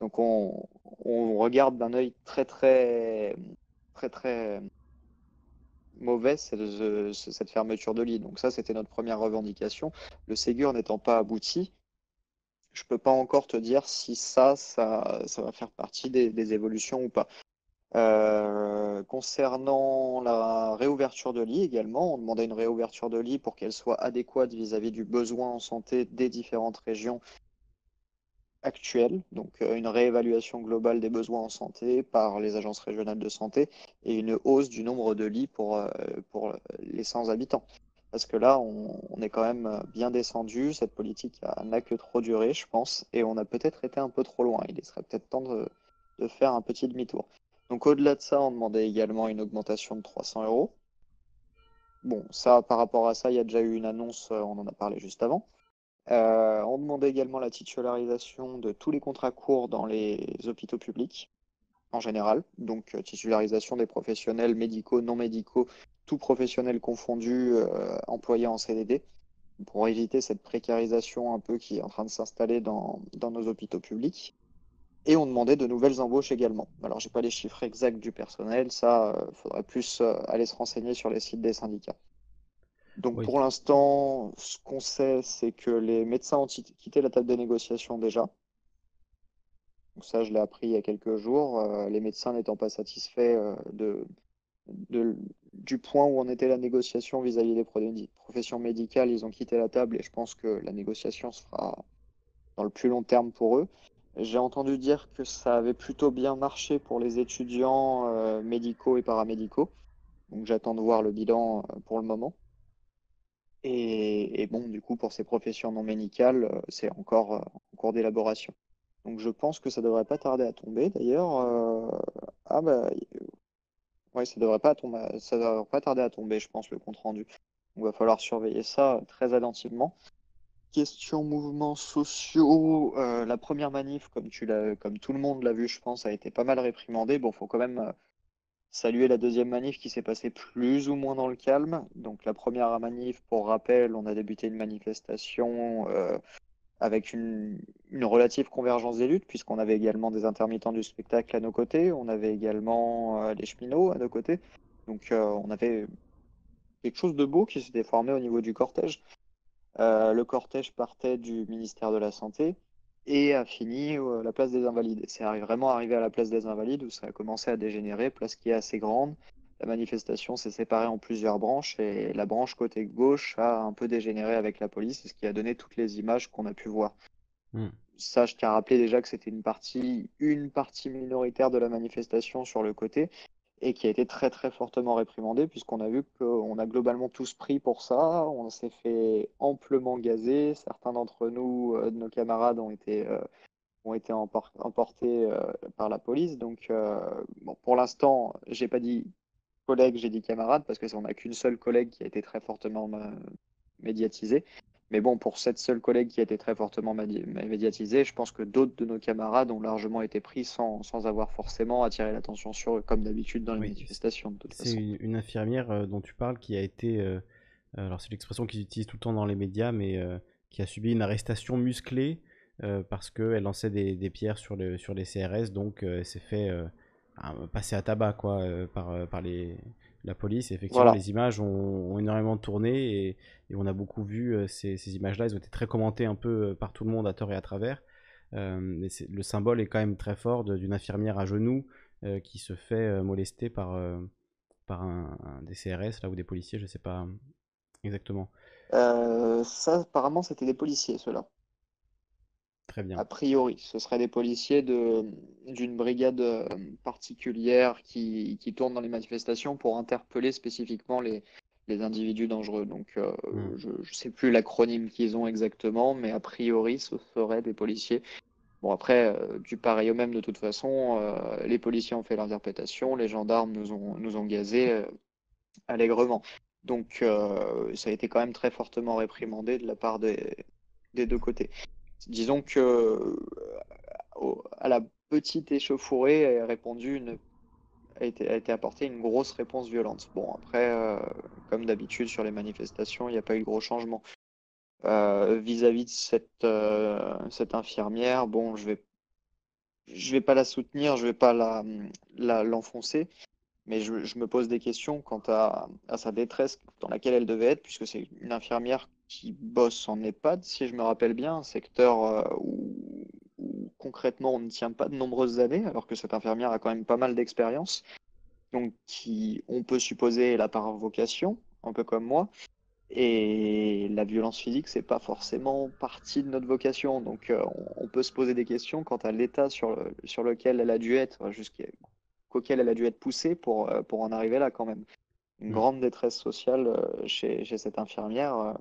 Donc on, on regarde d'un œil très très très très mauvaise cette, fermeture de lit. Donc ça, c'était notre première revendication. Le Ségur n'étant pas abouti, je peux pas encore te dire si ça, ça, ça va faire partie des, évolutions ou pas. Euh, concernant la réouverture de lit également, on demandait une réouverture de lit pour qu'elle soit adéquate vis-à-vis du besoin en santé des différentes régions actuelle, donc euh, une réévaluation globale des besoins en santé par les agences régionales de santé et une hausse du nombre de lits pour, euh, pour les 100 habitants. Parce que là, on, est quand même bien descendu, cette politique n'a que trop duré, je pense, et on a peut-être été un peu trop loin. Il serait peut-être temps de faire un petit demi-tour. Donc au-delà de ça, on demandait également une augmentation de 300 euros. Bon, ça, par rapport à ça, il y a déjà eu une annonce, on en a parlé juste avant. Euh, on demandait également la titularisation de tous les contrats courts dans les hôpitaux publics en général. Donc euh, titularisation des professionnels médicaux, non médicaux, tout professionnel confondu euh, employés en CDD pour éviter cette précarisation un peu qui est en train de s'installer dans, nos hôpitaux publics. Et on demandait de nouvelles embauches également. Alors, j'ai pas les chiffres exacts du personnel, ça, il faudrait plus aller se renseigner sur les sites des syndicats. Donc pour l'instant, ce qu'on sait, c'est que les médecins ont quitté la table des négociations déjà. Donc ça, je l'ai appris il y a quelques jours. Euh, les médecins n'étant pas satisfaits euh, de, du point où en était la négociation vis-à-vis des professions médicales, ils ont quitté la table et je pense que la négociation se fera dans le plus long terme pour eux. J'ai entendu dire que ça avait plutôt bien marché pour les étudiants euh, médicaux et paramédicaux. Donc j'attends de voir le bilan pour le moment. Et, bon, du coup, pour ces professions non médicales, euh, c'est encore euh, en cours d'élaboration. Donc je pense que ça devrait pas tarder à tomber. D'ailleurs, euh, ah bah, ouais, ça devrait pas devrait pas tarder à tomber, je pense, le compte rendu. Il va falloir surveiller ça très attentivement. Question mouvements sociaux, la première manif, comme tu comme tout le monde l'a vu, je pense, a été pas mal réprimandée. Bon, faut quand même saluer la deuxième manif qui s'est passée plus ou moins dans le calme. Donc la première manif, pour rappel, on a débuté une manifestation euh, avec une, relative convergence des luttes, puisqu'on avait également des intermittents du spectacle à nos côtés, on avait également euh, les cheminots à nos côtés. Donc euh, on avait quelque chose de beau qui s'était formé au niveau du cortège. Le cortège partait du ministère de la Santé et a fini à euh, la place des Invalides. C'est vraiment arrivé à la place des Invalides où ça a commencé à dégénérer, place qui est assez grande. La manifestation s'est séparée en plusieurs branches et la branche côté gauche a un peu dégénéré avec la police, ce qui a donné toutes les images qu'on a pu voir. Ça, je tiens à rappeler déjà que c'était une partie, une partie minoritaire de la manifestation sur le côté et qui a été très très fortement réprimandé puisqu'on a vu qu'on a globalement tous pris pour ça, on s'est fait amplement gazer, certains d'entre nous, euh, de nos camarades ont été, euh, ont été emportés euh, par la police. Donc pour l'instant, j'ai pas dit collègue, j'ai dit camarade parce que on n'a qu'une seule collègue qui a été très fortement médiatisée. Mais bon, pour cette seule collègue qui a été très fortement médiatisée, je pense que d'autres de nos camarades ont largement été pris sans, sans avoir forcément attiré l'attention sur eux, comme d'habitude dans les manifestations. C'est une, infirmière euh, dont tu parles qui a été, euh, euh, alors c'est l'expression qu'ils utilisent tout le temps dans les médias, mais qui a subi une arrestation musclée parce qu'elle lançait des, des, pierres sur, le, sur les CRS, donc elle s'est fait passer à tabac quoi, par, par les la police. effectivement, les images ont, énormément tourné et, on a beaucoup vu euh, ces, images-là. Elles ont été très commentées un peu euh, par tout le monde à tort et à travers. Euh, le symbole est quand même très fort d'une infirmière à genoux qui se fait molester par, par un, des CRS là ou des policiers, je sais pas exactement. ça, apparemment, c'était des policiers, ceux-là. Très bien. A priori, ce seraient des policiers d'une brigade euh, particulière qui, qui tourne dans les manifestations pour interpeller spécifiquement les, les individus dangereux. Donc, euh, hmm. je ne sais plus l'acronyme qu'ils ont exactement, mais a priori, ce seraient des policiers. Bon, après, euh, du pareil au même, de toute façon, les policiers ont fait l'interprétation, les gendarmes nous ont, nous ont gazés allègrement. Donc, ça a été quand même très fortement réprimandé de la part des, des deux côtés. Disons que euh, à la petite échauffourée a répondu une a été, a été apportée une grosse réponse violente. Bon, après, euh, comme d'habitude sur les manifestations, il n'y a pas eu de gros changement. Euh, vis-à-vis de cette, cette infirmière, bon, je vais, je vais pas la soutenir, je vais pas la, l'enfoncer, mais je, me pose des questions quant à, sa détresse dans laquelle elle devait être, puisque c'est une infirmière qui bosse en EHPAD, si je me rappelle bien, un secteur euh, où, concrètement on ne tient pas de nombreuses années, alors que cette infirmière a quand même pas mal d'expérience, donc qui, on peut supposer, là par vocation, un peu comme moi. Et la violence physique, c'est pas forcément partie de notre vocation. Donc, euh, on, peut se poser des questions quant à l'état sur, sur lequel elle a dû être, jusqu'auquel elle a dû être poussée pour, euh, pour en arriver là quand même. Une mm. grande détresse sociale chez, chez cette infirmière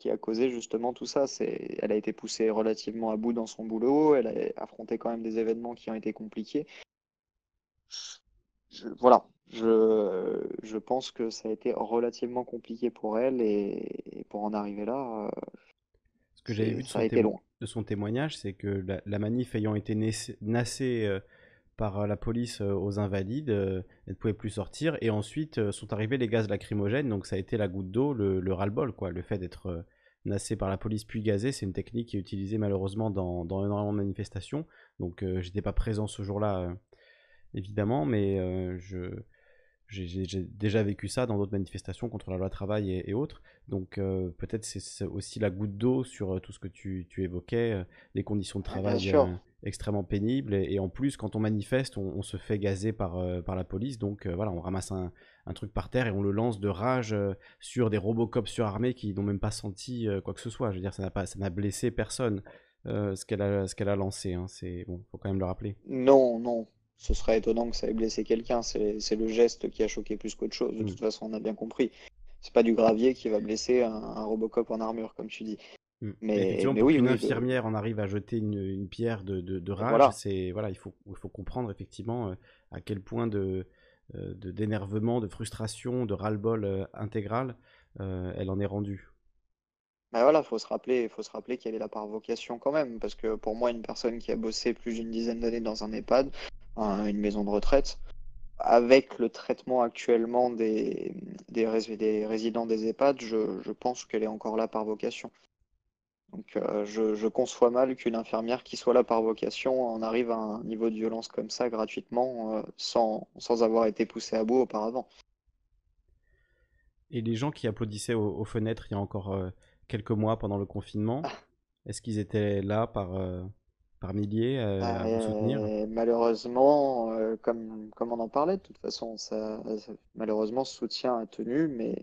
qui a causé justement tout ça. C'est, elle a été poussée relativement à bout dans son boulot, elle a affronté quand même des événements qui ont été compliqués. voilà, je, je pense que ça a été relativement compliqué pour elle et, pour en arriver là, euh, Ce que j'avais vu de son, de son, témoignage, c'est que la, manif ayant été nassée euh, par la police euh, aux invalides, elle ne pouvait plus sortir. Et ensuite sont arrivés les gaz lacrymogènes, donc ça a été la goutte d'eau, le, le ras-le-bol, quoi. Le fait d'être nassé par la police puis gazé, c'est une technique qui est utilisée malheureusement dans, dans énormément de manifestations. Donc j'étais pas présent ce jour-là, évidemment, mais je j'ai déjà vécu ça dans d'autres manifestations contre la loi travail et, autres. Donc euh, peut-être c'est aussi la goutte d'eau sur euh, tout ce que tu, tu évoquais, euh, les conditions de travail extrêmement pénibles. Et, en plus, quand on manifeste, on, se fait gazer par, par la police. Donc voilà, on ramasse un, un, truc par terre et on le lance de rage sur des Robocop surarmés qui n'ont même pas senti quoi que ce soit. Je veux dire, ça n'a blessé personne. ce qu'elle a, ce qu'elle a lancé, hein. c'est bon, faut quand même le rappeler. Non, non, ce serait étonnant que ça ait blessé quelqu'un. C'est le geste qui a choqué plus qu'autre chose. De mm. toute façon, on a bien compris. C'est pas du gravier qui va blesser un, Robocop en armure, comme tu dis. Mm. Mais, oui, une infirmière en arrive à jeter une, pierre de, de, rage, c'est voilà, il faut, il faut comprendre effectivement euh, à quel point de euh, d'énervement, de, frustration, de ras-le-bol euh, intégral elle en est rendue. Bah voilà, faut se rappeler, faut se rappeler qu'elle est là par vocation quand même, parce que pour moi, une personne qui a bossé plus d'une dizaine d'années dans un EHPAD, une maison de retraite. Avec le traitement actuellement des, des, résidents des EHPAD, je, pense qu'elle est encore là par vocation. Donc euh, je, conçois mal qu'une infirmière qui soit là par vocation en arrive à un niveau de violence comme ça gratuitement euh, sans, sans, avoir été poussée à bout auparavant. Et les gens qui applaudissaient aux, fenêtres il y a encore euh, quelques mois pendant le confinement, ah. est-ce qu'ils étaient là par, par milliers euh, à, vous soutenir euh, Malheureusement, euh, comme, comme on en parlait, de toute façon, ça, malheureusement, ce soutien a tenu, mais,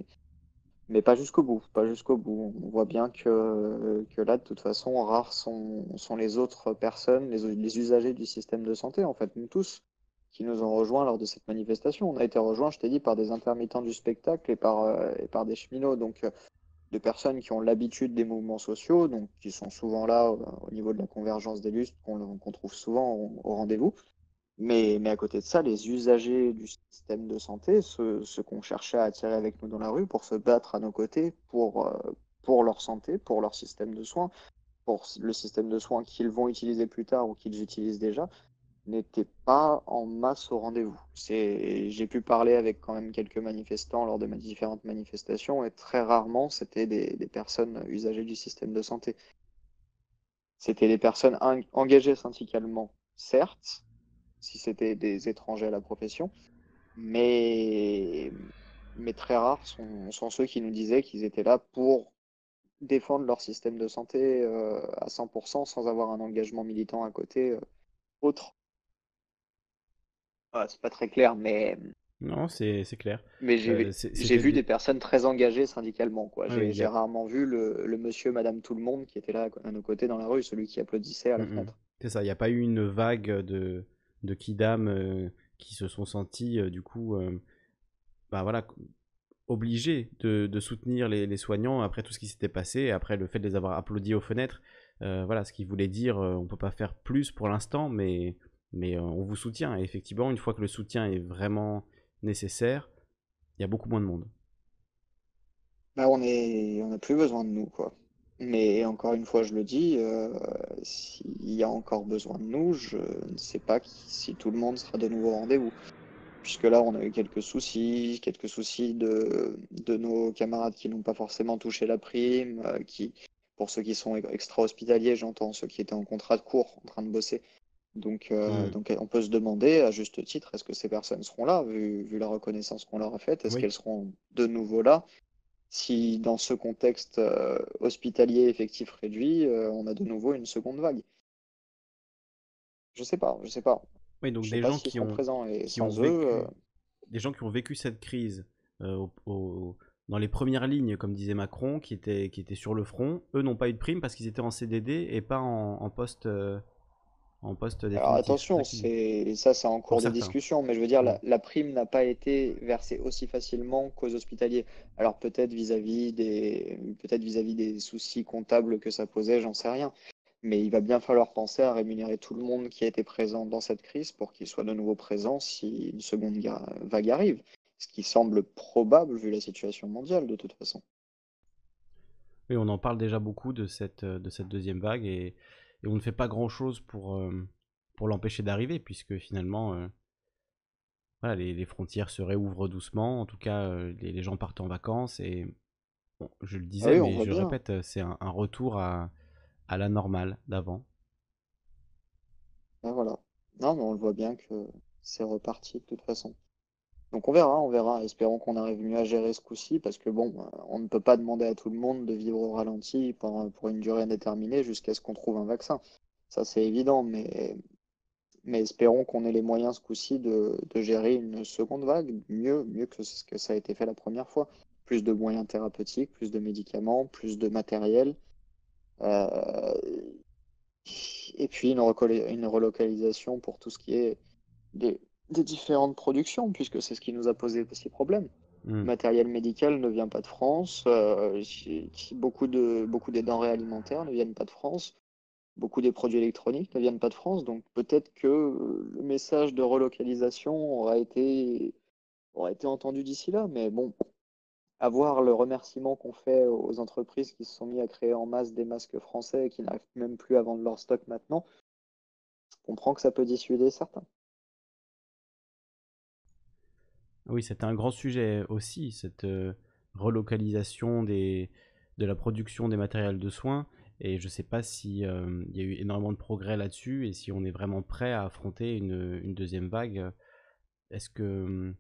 mais pas jusqu'au bout. Pas jusqu'au bout. On voit bien que, que là, de toute façon, rares sont, sont les autres personnes, les, les usagers du système de santé, en fait, nous tous, qui nous ont rejoints lors de cette manifestation. On a été rejoints, je t'ai dit, par des intermittents du spectacle et par, et par des cheminots. Donc, de personnes qui ont l'habitude des mouvements sociaux, donc qui sont souvent là euh, au niveau de la convergence des lustres qu'on trouve souvent au, rendez-vous. Mais, à côté de ça, les usagers du système de santé, ceux, qu'on cherchait à attirer avec nous dans la rue pour se battre à nos côtés pour, euh, pour leur santé, pour leur système de soins, pour le système de soins qu'ils vont utiliser plus tard ou qu'ils utilisent déjà, n'était pas en masse au rendez-vous. J'ai pu parler avec quand même quelques manifestants lors de mes différentes manifestations et très rarement c'était des, personnes usagées du système de santé. C'était des personnes engagées syndicalement, certes, si c'était des étrangers à la profession, mais, mais très rares sont, ceux qui nous disaient qu'ils étaient là pour défendre leur système de santé euh, à 100% sans avoir un engagement militant à côté euh, autre ah, c'est pas très clair, mais. Non, c'est clair. Mais j'ai euh, vu des personnes très engagées syndicalement. quoi. J'ai rarement vu le, monsieur, madame, tout le monde qui était là à nos côtés dans la rue, celui qui applaudissait à la fenêtre. C'est ça, il n'y a pas eu une vague de, de kidam euh, qui se sont sentis, euh, du coup, bah voilà, obligés de, de soutenir les, les, soignants après tout ce qui s'était passé, après le fait de les avoir applaudis aux fenêtres. voilà, ce qui voulait dire, on peut pas faire plus pour l'instant, mais mais euh, on vous soutient. Et effectivement, une fois que le soutien est vraiment nécessaire, il y a beaucoup moins de monde. Bah, on est, on n'a plus besoin de nous, quoi. Mais encore une fois, je le dis, euh, s'il y a encore besoin de nous, je ne sais pas si tout le monde sera de nouveau au rendez-vous. Puisque là, on a eu quelques soucis, quelques soucis de, de nos camarades qui n'ont pas forcément touché la prime, euh, qui, pour ceux qui sont extra-hospitaliers, j'entends, ceux qui étaient en contrat de cours, en train de bosser, donc, euh, donc on peut se demander à juste titre, est-ce que ces personnes seront là, vu, la reconnaissance qu'on leur a faite, est-ce qu'elles seront de nouveau là? Si dans ce contexte euh, hospitalier effectif réduit, euh, on a de nouveau une seconde vague. Je sais pas, je sais pas. Oui, donc des gens qui ont, présents et des gens qui ont vécu cette crise au, dans les premières lignes, comme disait Macron, qui étaient, qui étaient sur le front, eux n'ont pas eu de prime parce qu'ils étaient en CDD et pas en, poste. En poste Alors attention, c'est ça, c'est en cours de discussion, mais je veux dire, la, la prime n'a pas été versée aussi facilement qu'aux hospitaliers. Alors peut-être vis-à-vis des, peut-être vis-à-vis des soucis comptables que ça posait, j'en sais rien. Mais il va bien falloir penser à rémunérer tout le monde qui a été présent dans cette crise pour qu'il soit de nouveau présent si une seconde vague arrive. Ce qui semble probable vu la situation mondiale de toute façon. Oui, on en parle déjà beaucoup de cette, de cette deuxième vague et, on ne fait pas grand-chose pour, euh, pour l'empêcher d'arriver puisque finalement euh, voilà, les, frontières se réouvrent doucement. En tout cas, euh, les, gens partent en vacances et je le ah disais, mais je répète, c'est un, retour à, à la normale d'avant. Ah, voilà. Non, mais on le voit bien que c'est reparti de toute façon. Donc on verra, on verra. Espérons qu'on arrive mieux à gérer ce coup-ci, parce que bon, euh, on ne peut pas demander à tout le monde de vivre au ralenti pour, une durée indéterminée jusqu'à ce qu'on trouve un vaccin. Ça c'est évident, mais, espérons qu'on ait les moyens ce coup-ci de, de, gérer une seconde vague mieux, mieux que ce que ça a été fait la première fois. Plus de moyens thérapeutiques, plus de médicaments, plus de matériel. Euh, et puis une, une, relocalisation pour tout ce qui est des, différentes productions, puisque c'est ce qui nous a posé aussi problème. Le hmm. matériel médical ne vient pas de France, euh, beaucoup, de, beaucoup des denrées alimentaires ne viennent pas de France, beaucoup des produits électroniques ne viennent pas de France, donc peut-être que le message de relocalisation aura été, aura été entendu d'ici là, mais bon, avoir le remerciement qu'on fait aux entreprises qui se sont mis à créer en masse des masques français et qui n'arrivent même plus à vendre leur stock maintenant, je comprends que ça peut dissuader certains. Oui, c'est un grand sujet aussi, cette euh, relocalisation de la production des matériels de soins. Et je ne sais pas s'il euh, y a eu énormément de progrès là-dessus et si on est vraiment prêt à affronter une, deuxième vague. Est-ce que hum,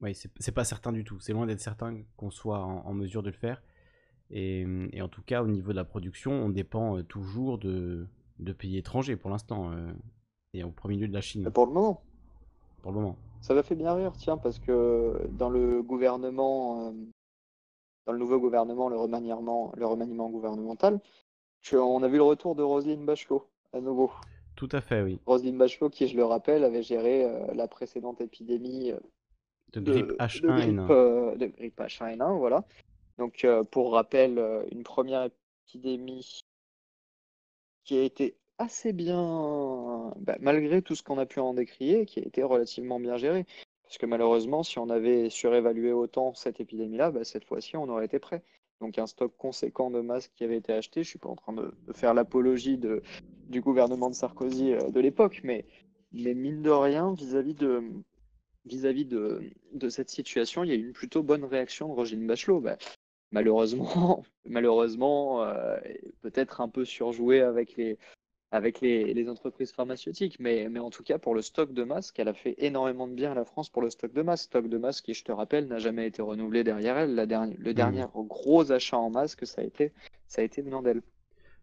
oui, c'est pas certain du tout. C'est loin d'être certain qu'on soit en, mesure de le faire. Et, en tout cas, au niveau de la production, on dépend euh, toujours de, pays étrangers pour l'instant. Euh, et au premier lieu de la Chine. Pour le moment. Pour le moment. Ça m'a fait bien rire, tiens, parce que dans le gouvernement, euh, dans le nouveau gouvernement, le remaniement, le remaniement gouvernemental, on a vu le retour de Roselyne Bachelot à nouveau. Tout à fait, oui. Roselyne Bachelot, qui, je le rappelle, avait géré la précédente épidémie de grippe H1N1. Euh, de grippe H1N1, voilà. Donc, euh, pour rappel, euh, une première épidémie qui a été assez bien, bah, malgré tout ce qu'on a pu en décrier, qui a été relativement bien gérée. Parce que malheureusement, si on avait surévalué autant cette épidémie-là, bah, cette fois-ci, on aurait été prêt. Donc un stock conséquent de masques qui avait été acheté. Je suis pas en train de, faire l'apologie du gouvernement de Sarkozy de l'époque, mais, mais mine de rien, vis-à-vis de, vis-à-vis de, cette situation, il y a eu une plutôt bonne réaction de Roselyne Bachelot. Bah, malheureusement, *laughs* malheureusement euh, peut-être un peu surjoué avec les, avec les, entreprises pharmaceutiques, mais, mais, en tout cas pour le stock de masques, elle a fait énormément de bien à la France pour le stock de masques. Stock de masques qui, je te rappelle, n'a jamais été renouvelé derrière elle. La le mmh. dernier gros achat en masques, ça a été, ça a été venant d'elle.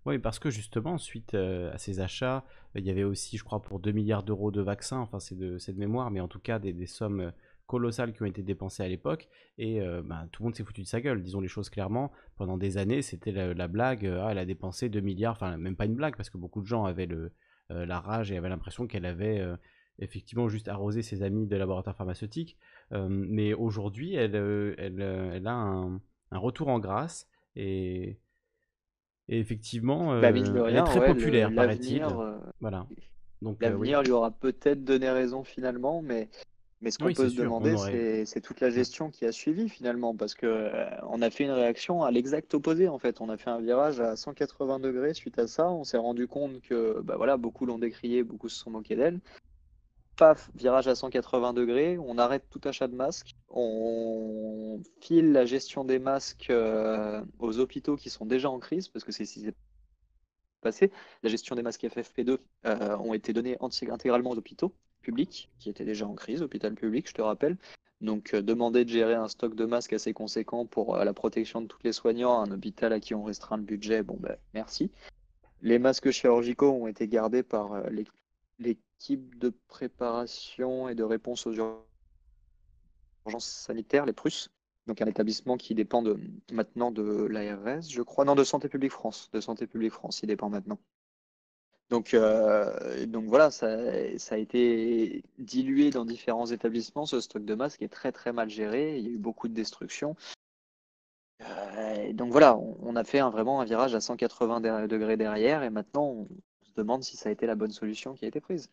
Oui, parce que justement, suite euh, à ces achats, il y avait aussi, je crois, pour 2 milliards d'euros de vaccins, enfin c'est de, de, mémoire, mais en tout cas des, sommes euh, colossales qui ont été dépensées à l'époque, et euh, ben, tout le monde s'est foutu de sa gueule, disons les choses clairement. Pendant des années, c'était la, blague, ah, elle a dépensé 2 milliards, enfin même pas une blague, parce que beaucoup de gens avaient le, la rage et avaient l'impression qu'elle avait effectivement juste arrosé ses amis de laboratoire pharmaceutique. mais aujourd'hui, elle, elle, elle, a un, un, retour en grâce, et et effectivement, bah, euh, elle est très populaire, paraît-il. Euh, voilà. Donc, euh, L'avenir lui aura peut-être donné raison finalement, mais, mais ce qu'on peut se demander, c'est toute la gestion qui a suivi finalement, parce que on a fait une réaction à l'exact opposé en fait. On a fait un virage à 180 degrés suite à ça. On s'est rendu compte que bah, voilà, beaucoup l'ont décrié, beaucoup se sont moqués d'elle paf, virage à 180 degrés, on arrête tout achat de masques, on file la gestion des masques euh, aux hôpitaux qui sont déjà en crise, parce que c'est ce qui s'est passé. La gestion des masques FFP2 euh, ont été donnés intégralement aux hôpitaux publics, qui étaient déjà en crise, hôpital public, je te rappelle. Donc, euh, demander de gérer un stock de masques assez conséquent pour la protection de tous les soignants, un hôpital à qui on restreint le budget, bon ben merci. Les masques chirurgicaux ont été gardés par les l'équipe de préparation et de réponse aux urgences sanitaires, les Prusses, donc un établissement qui dépend de, maintenant de l'ARS, je crois, non, de Santé publique France, de Santé publique France, il dépend maintenant. Donc, euh, donc voilà, ça, ça, a été dilué dans différents établissements, ce stock de masques est très très mal géré, il y a eu beaucoup de destruction. Euh, donc voilà, on, a fait un, vraiment un virage à 180 degrés derrière et maintenant on se demande si ça a été la bonne solution qui a été prise.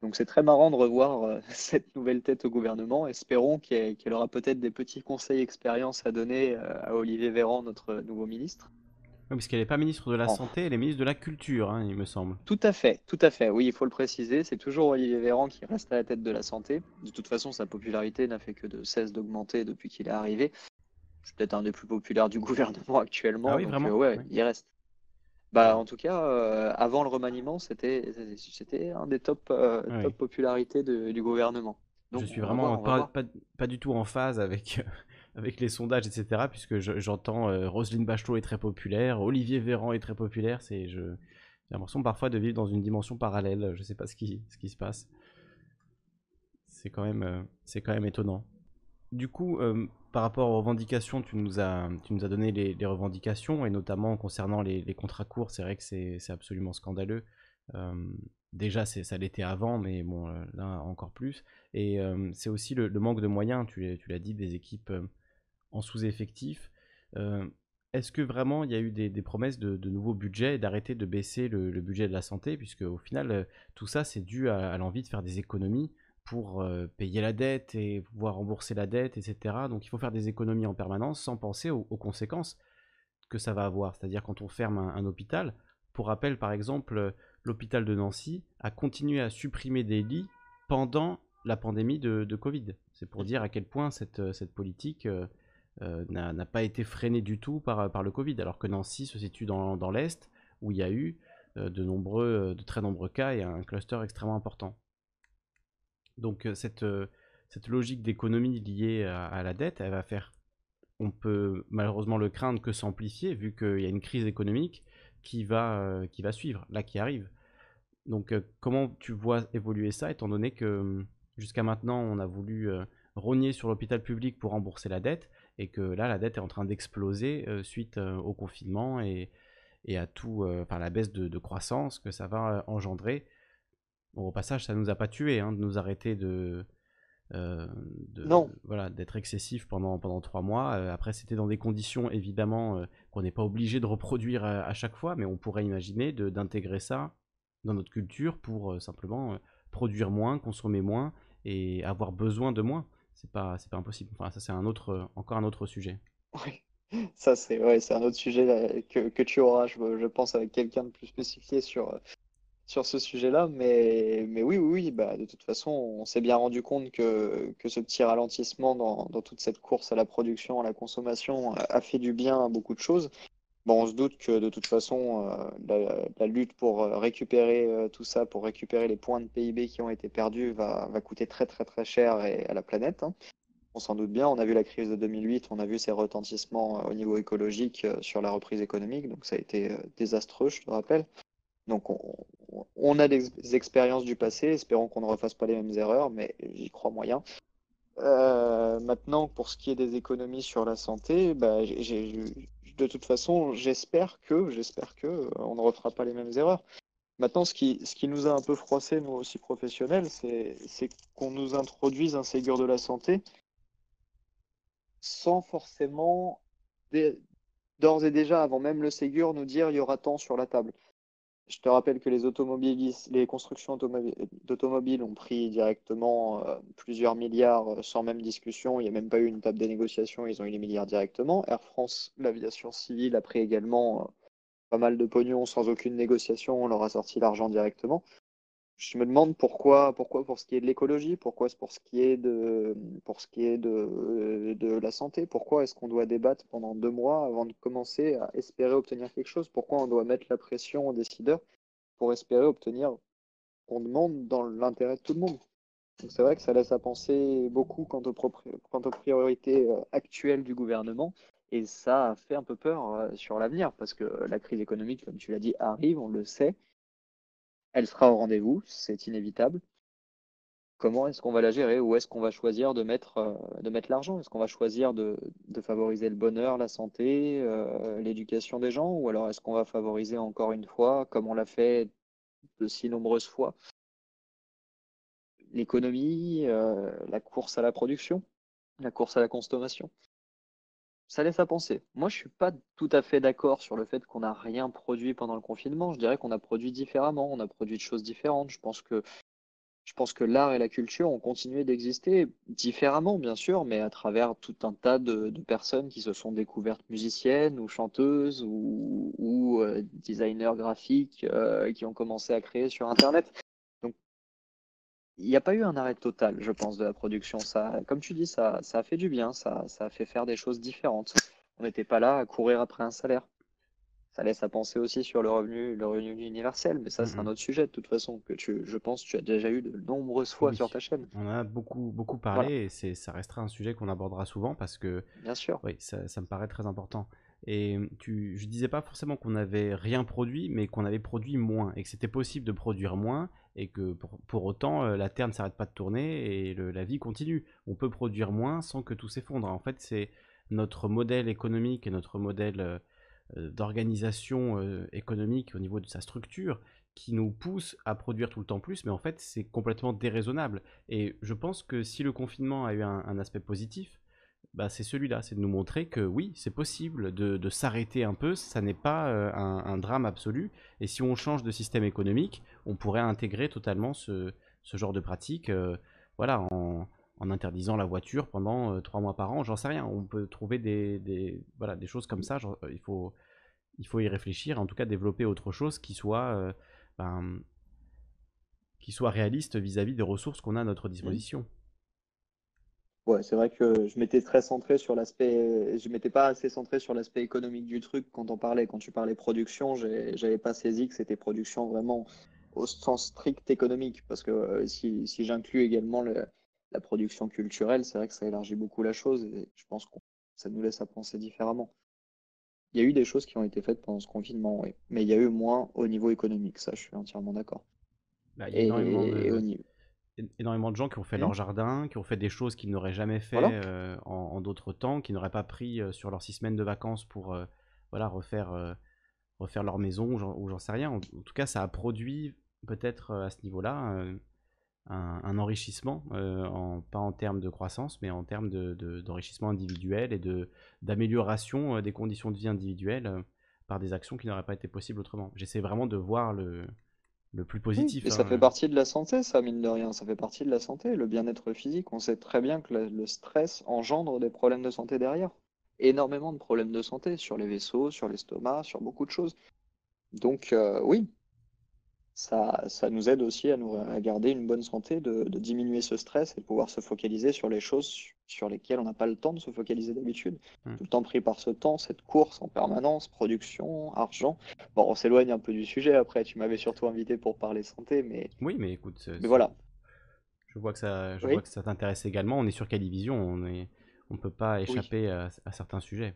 Donc c'est très marrant de revoir euh, *laughs* cette nouvelle tête au gouvernement. Espérons qu'elle aura peut-être des petits conseils expérience à donner à Olivier Véran, notre nouveau ministre. Oui, parce qu'elle n'est pas ministre de la Santé, elle est ministre de la Culture, hein, il me semble. Tout à fait, tout à fait. Oui, il faut le préciser. C'est toujours Olivier Véran qui reste à la tête de la santé. De toute façon, sa popularité n'a fait que de cesse d'augmenter depuis qu'il est arrivé. C'est peut-être un des plus populaires du *laughs* gouvernement actuellement. Ah oui, vraiment. Euh, ouais, il reste. Bah, en tout cas, euh, avant le remaniement, c'était un des top, euh, top popularités du gouvernement. Donc, je suis vraiment pas, pas, pas, du tout en phase avec, avec les sondages, etc. Puisque j'entends euh, Roselyne Bachelot est très populaire, Olivier Véran est très populaire. C'est, je, j'ai l'impression parfois de vivre dans une dimension parallèle. Je ne sais pas ce qui, se passe. C'est quand même, euh, étonnant. Du coup, euh, par rapport aux revendications, tu nous as, donné les, revendications, et notamment concernant les, contrats courts, c'est vrai que c'est, absolument scandaleux. déjà, ça l'était avant, mais bon, là encore plus. Et c'est aussi le, manque de moyens, tu l'as dit, des équipes en sous-effectif. Euh, est-ce que vraiment il y a eu des, promesses de, nouveaux budgets et d'arrêter de baisser le, budget de la santé? Puisque au final, euh, tout ça, c'est dû à, l'envie de faire des économies pour euh, payer la dette et pouvoir rembourser la dette, etc. Donc il faut faire des économies en permanence sans penser aux, conséquences que ça va avoir. C'est-à-dire quand on ferme un, hôpital, pour rappel par exemple, l'hôpital de Nancy a continué à supprimer des lits pendant la pandémie de, Covid. C'est pour dire à quel point cette, cette politique euh, n'a pas été freiné du tout par, par le Covid, alors que Nancy se situe dans, dans l'Est, où il y a eu euh, de, nombreux, euh, de très nombreux cas et un cluster extrêmement important. Donc cette, cette logique d'économie liée à, la dette, elle va faire, on peut malheureusement le craindre que s'amplifier, vu qu'il y a une crise économique qui va, qui va suivre, là qui arrive. Donc comment tu vois évoluer ça, étant donné que jusqu'à maintenant on a voulu rogner sur l'hôpital public pour rembourser la dette, et que là, la dette est en train d'exploser euh, suite euh, au confinement et, et à tout, euh, enfin la baisse de, croissance que ça va engendrer. au passage, ça nous a pas tué hein, de nous arrêter de, non. voilà, d'être excessif pendant, pendant trois mois. après, c'était dans des conditions évidemment qu'on n'est pas obligé de reproduire à, chaque fois, mais on pourrait imaginer d'intégrer ça dans notre culture pour simplement produire moins, consommer moins et avoir besoin de moins c'est pas c'est pas impossible. Enfin, ça c'est un autre encore un autre sujet. Oui, *laughs* ça c'est ouais, c'est un autre sujet que, que, tu auras, je, je pense, avec quelqu'un de plus spécifié sur sur ce sujet-là. Mais mais oui, oui, oui, bah de toute façon, on s'est bien rendu compte que que ce petit ralentissement dans, dans toute cette course à la production, à la consommation, a fait du bien à beaucoup de choses. Bon, on se doute que de toute façon, euh, la, lutte pour euh, récupérer euh, tout ça, pour récupérer les points de PIB qui ont été perdus, va, coûter très très très cher à la planète. Hein. On s'en doute bien. On a vu la crise de 2008, on a vu ses retentissements au niveau écologique sur la reprise économique, donc ça a été désastreux, je te rappelle. Donc on, on a des expériences du passé, espérons qu'on ne refasse pas les mêmes erreurs, mais j'y crois moyen. maintenant, pour ce qui est des économies sur la santé, bah, j'ai de toute façon, j'espère que, j'espère que euh, on ne refera pas les mêmes erreurs. Maintenant, ce qui, ce qui nous a un peu froissé, nous aussi professionnels, c'est qu'on nous introduise un Ségur de la santé sans forcément, d'ores et déjà, avant même le Ségur, nous dire il y aura tant sur la table. Je te rappelle que les automobilistes, les constructions d'automobiles ont pris directement euh, plusieurs milliards euh, sans même discussion. Il n'y a même pas eu une table de négociation, ils ont eu les milliards directement. Air France, l'aviation civile, a pris également euh, pas mal de pognon sans aucune négociation. On leur a sorti l'argent directement je me demande pourquoi, pourquoi pour ce qui est de l'écologie, pourquoi pour ce qui est de, pour ce qui est de, de la santé, pourquoi est-ce qu'on doit débattre pendant deux mois avant de commencer à espérer obtenir quelque chose, pourquoi on doit mettre la pression aux décideurs pour espérer obtenir qu'on demande dans l'intérêt de tout le monde. C'est vrai que ça laisse à penser beaucoup quant aux, quant aux priorités euh, actuelles du gouvernement. Et ça fait un peu peur euh, sur l'avenir parce que la crise économique, comme tu l'as dit, arrive, on le sait elle sera au rendez-vous, c'est inévitable. comment est-ce qu'on va la gérer? Où est-ce qu'on va choisir de mettre, euh, de mettre l'argent? Est-ce qu'on va choisir de, de favoriser le bonheur, la santé, euh, l'éducation des gens? Ou alors est-ce qu'on va favoriser encore une fois, comme on l'a fait de si nombreuses fois, l'économie, euh, la course à la production, la course à la consommation? Ça laisse à penser. Moi, je suis pas tout à fait d'accord sur le fait qu'on n'a rien produit pendant le confinement. Je dirais qu'on a produit différemment, on a produit de choses différentes. Je pense que je pense que l'art et la culture ont continué d'exister différemment, bien sûr, mais à travers tout un tas de, personnes qui se sont découvertes musiciennes ou chanteuses ou, ou euh, designers graphiques euh, qui ont commencé à créer sur Internet. Il n'y a pas eu un arrêt total, je pense, de la production. Ça, comme tu dis, ça, ça a fait du bien, ça, ça a fait faire des choses différentes. On n'était pas là à courir après un salaire ça laisse à penser aussi sur le revenu, le revenu universel, mais ça, c'est un Mhm. autre sujet de toute façon que tu, je pense, tu as déjà eu de nombreuses fois sur ta chaîne. on en a beaucoup, beaucoup Voilà, parlé et c'est, ça restera un sujet qu'on abordera souvent parce que bien sûr. oui, ça, ça me paraît très important. Et tu, je disais pas forcément qu'on n'avait rien produit, mais qu'on avait produit moins et que c'était possible de produire moins et que pour, autant euh, la Terre ne s'arrête pas de tourner et la vie continue. On peut produire moins sans que tout s'effondre. En fait, c'est notre modèle économique et notre modèle euh, euh, d'organisation économique au niveau de sa structure qui nous pousse à produire tout le temps plus, mais en fait c'est complètement déraisonnable. Et je pense que si le confinement a eu un aspect positif, bah, c'est celui-là, c'est de nous montrer que oui, c'est possible de, de s'arrêter un peu, ça n'est pas euh, un, un drame absolu, et si on change de système économique, on pourrait intégrer totalement ce, ce genre de pratique, euh, voilà, en, en interdisant la voiture pendant euh, trois mois par an, j'en sais rien, on peut trouver des, des, voilà, des choses comme ça, genre, il faut, il faut y réfléchir, en tout cas développer autre chose qui soit, ben, qui soit réaliste vis-à-vis des ressources qu'on a à notre Mhm. disposition. Ouais, c'est vrai que je m'étais très centré sur l'aspect, je m'étais pas assez centré sur l'aspect économique du truc quand on parlait, quand tu parlais production, j'avais pas saisi que c'était production vraiment au sens strict économique, parce que euh, si, si j'inclus également le- la production culturelle, c'est vrai que ça élargit beaucoup la chose et je pense que ça nous laisse à penser différemment. Il y a eu des choses qui ont été faites pendant ce confinement, oui, mais il y a eu moins au niveau économique, ça, je suis entièrement d'accord. Bah, il y a énormément Et, et au de, niveau, énormément de gens qui ont fait Hmm leur jardin, qui ont fait des choses qu'ils n'auraient jamais voilà. fait euh, en, en d'autres temps, qui n'auraient pas pris euh, sur leurs six semaines de vacances pour euh, voilà, refaire, refaire leur maison ou j'en sais rien. En, en tout cas, ça a produit peut-être à ce niveau-là un, un enrichissement, en, pas en termes de croissance, mais en termes de, de- d'enrichissement individuel et de, d'amélioration des conditions de vie individuelles par des actions qui n'auraient pas été possibles autrement. J'essaie vraiment de voir le, le plus Oui, positif. mais ça fait hein. partie de la santé, ça, mine de rien. Ça fait partie de la santé, le bien-être physique. On sait très bien que le, le stress engendre des problèmes de santé derrière. Énormément de problèmes de santé sur les vaisseaux, sur l'estomac, sur beaucoup de choses. Donc, euh, oui, ça, ça nous aide aussi à, nous, à garder une bonne santé, de, de diminuer ce stress et de pouvoir se focaliser sur les choses sur lesquelles on n'a pas le temps de se focaliser d'habitude. Hmm. Tout le temps pris par ce temps, cette course en permanence, production, argent. Bon, on s'éloigne un peu du sujet après. Tu m'avais surtout invité pour parler santé, mais, Oui, mais écoute, mais voilà. je vois que ça, je vois que ça t'intéresse également. On est sur Calivision, on est, on peut pas oui. échapper à, à certains sujets.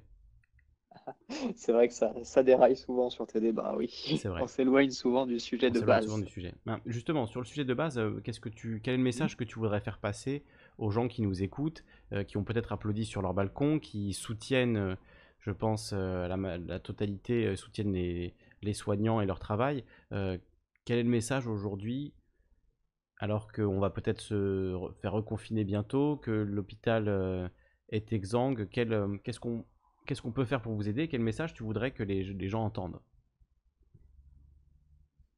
*laughs* C'est vrai que ça, ça déraille souvent sur tes débats, oui. On s'éloigne souvent du sujet On de souvent base. du sujet. Ben, justement, sur le sujet de base, euh, qu'est-ce que tu, quel est le message que tu voudrais faire passer aux gens qui nous écoutent, euh, qui ont peut-être applaudi sur leur balcon, qui soutiennent, euh, je pense, la, totalité, soutiennent les, les soignants et leur travail. Quel est le message aujourd'hui, alors qu'on va peut-être se re- faire reconfiner bientôt, que l'hôpital est exsangue Qu'est-ce qu'on qu'est-ce qu'on peut faire pour vous aider? Quel message tu voudrais que les, gens entendent?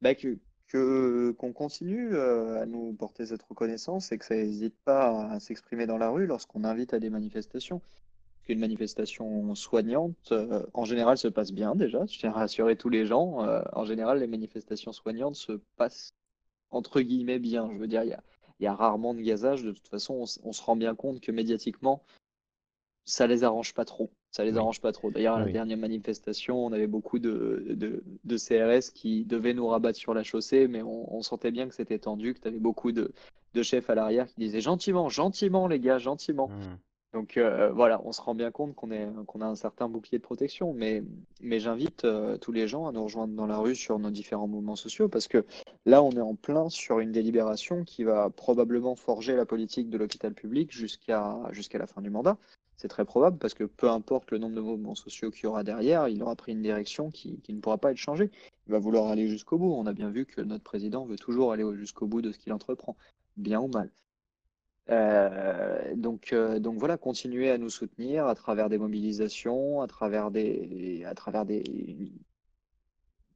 Bah, que, qu'on continue euh, à nous porter cette reconnaissance et que ça n'hésite pas à s'exprimer dans la rue lorsqu'on invite à des manifestations. Qu'une manifestation soignante, euh, en général, se passe bien déjà. Je tiens à rassurer tous les gens. euh, en général, les manifestations soignantes se passent entre guillemets bien. Je veux dire, il y a, rarement de gazage. De toute façon, on, on se rend bien compte que médiatiquement, ça les arrange pas trop. Ça les arrange pas trop. D'ailleurs, à la oui. dernière manifestation, on avait beaucoup de, de, de CRS qui devaient nous rabattre sur la chaussée, mais on, on sentait bien que c'était tendu, que tu avais beaucoup de, de chefs à l'arrière qui disaient gentiment, gentiment, les gars, gentiment. Hmm. Donc euh, voilà, on se rend bien compte qu'on a un certain bouclier de protection, mais, mais j'invite euh, tous les gens à nous rejoindre dans la rue sur nos différents mouvements sociaux, parce que là, on est en plein sur une délibération qui va probablement forger la politique de l'hôpital public jusqu'à jusqu'à la fin du mandat. C'est très probable, parce que peu importe le nombre de mouvements sociaux qu'il y aura derrière, il aura pris une direction qui, ne pourra pas être changée. Il va vouloir aller jusqu'au bout. On a bien vu que notre président veut toujours aller jusqu'au bout de ce qu'il entreprend, bien ou mal. Euh, donc, euh, donc voilà, continuer à nous soutenir à travers des mobilisations, à travers des,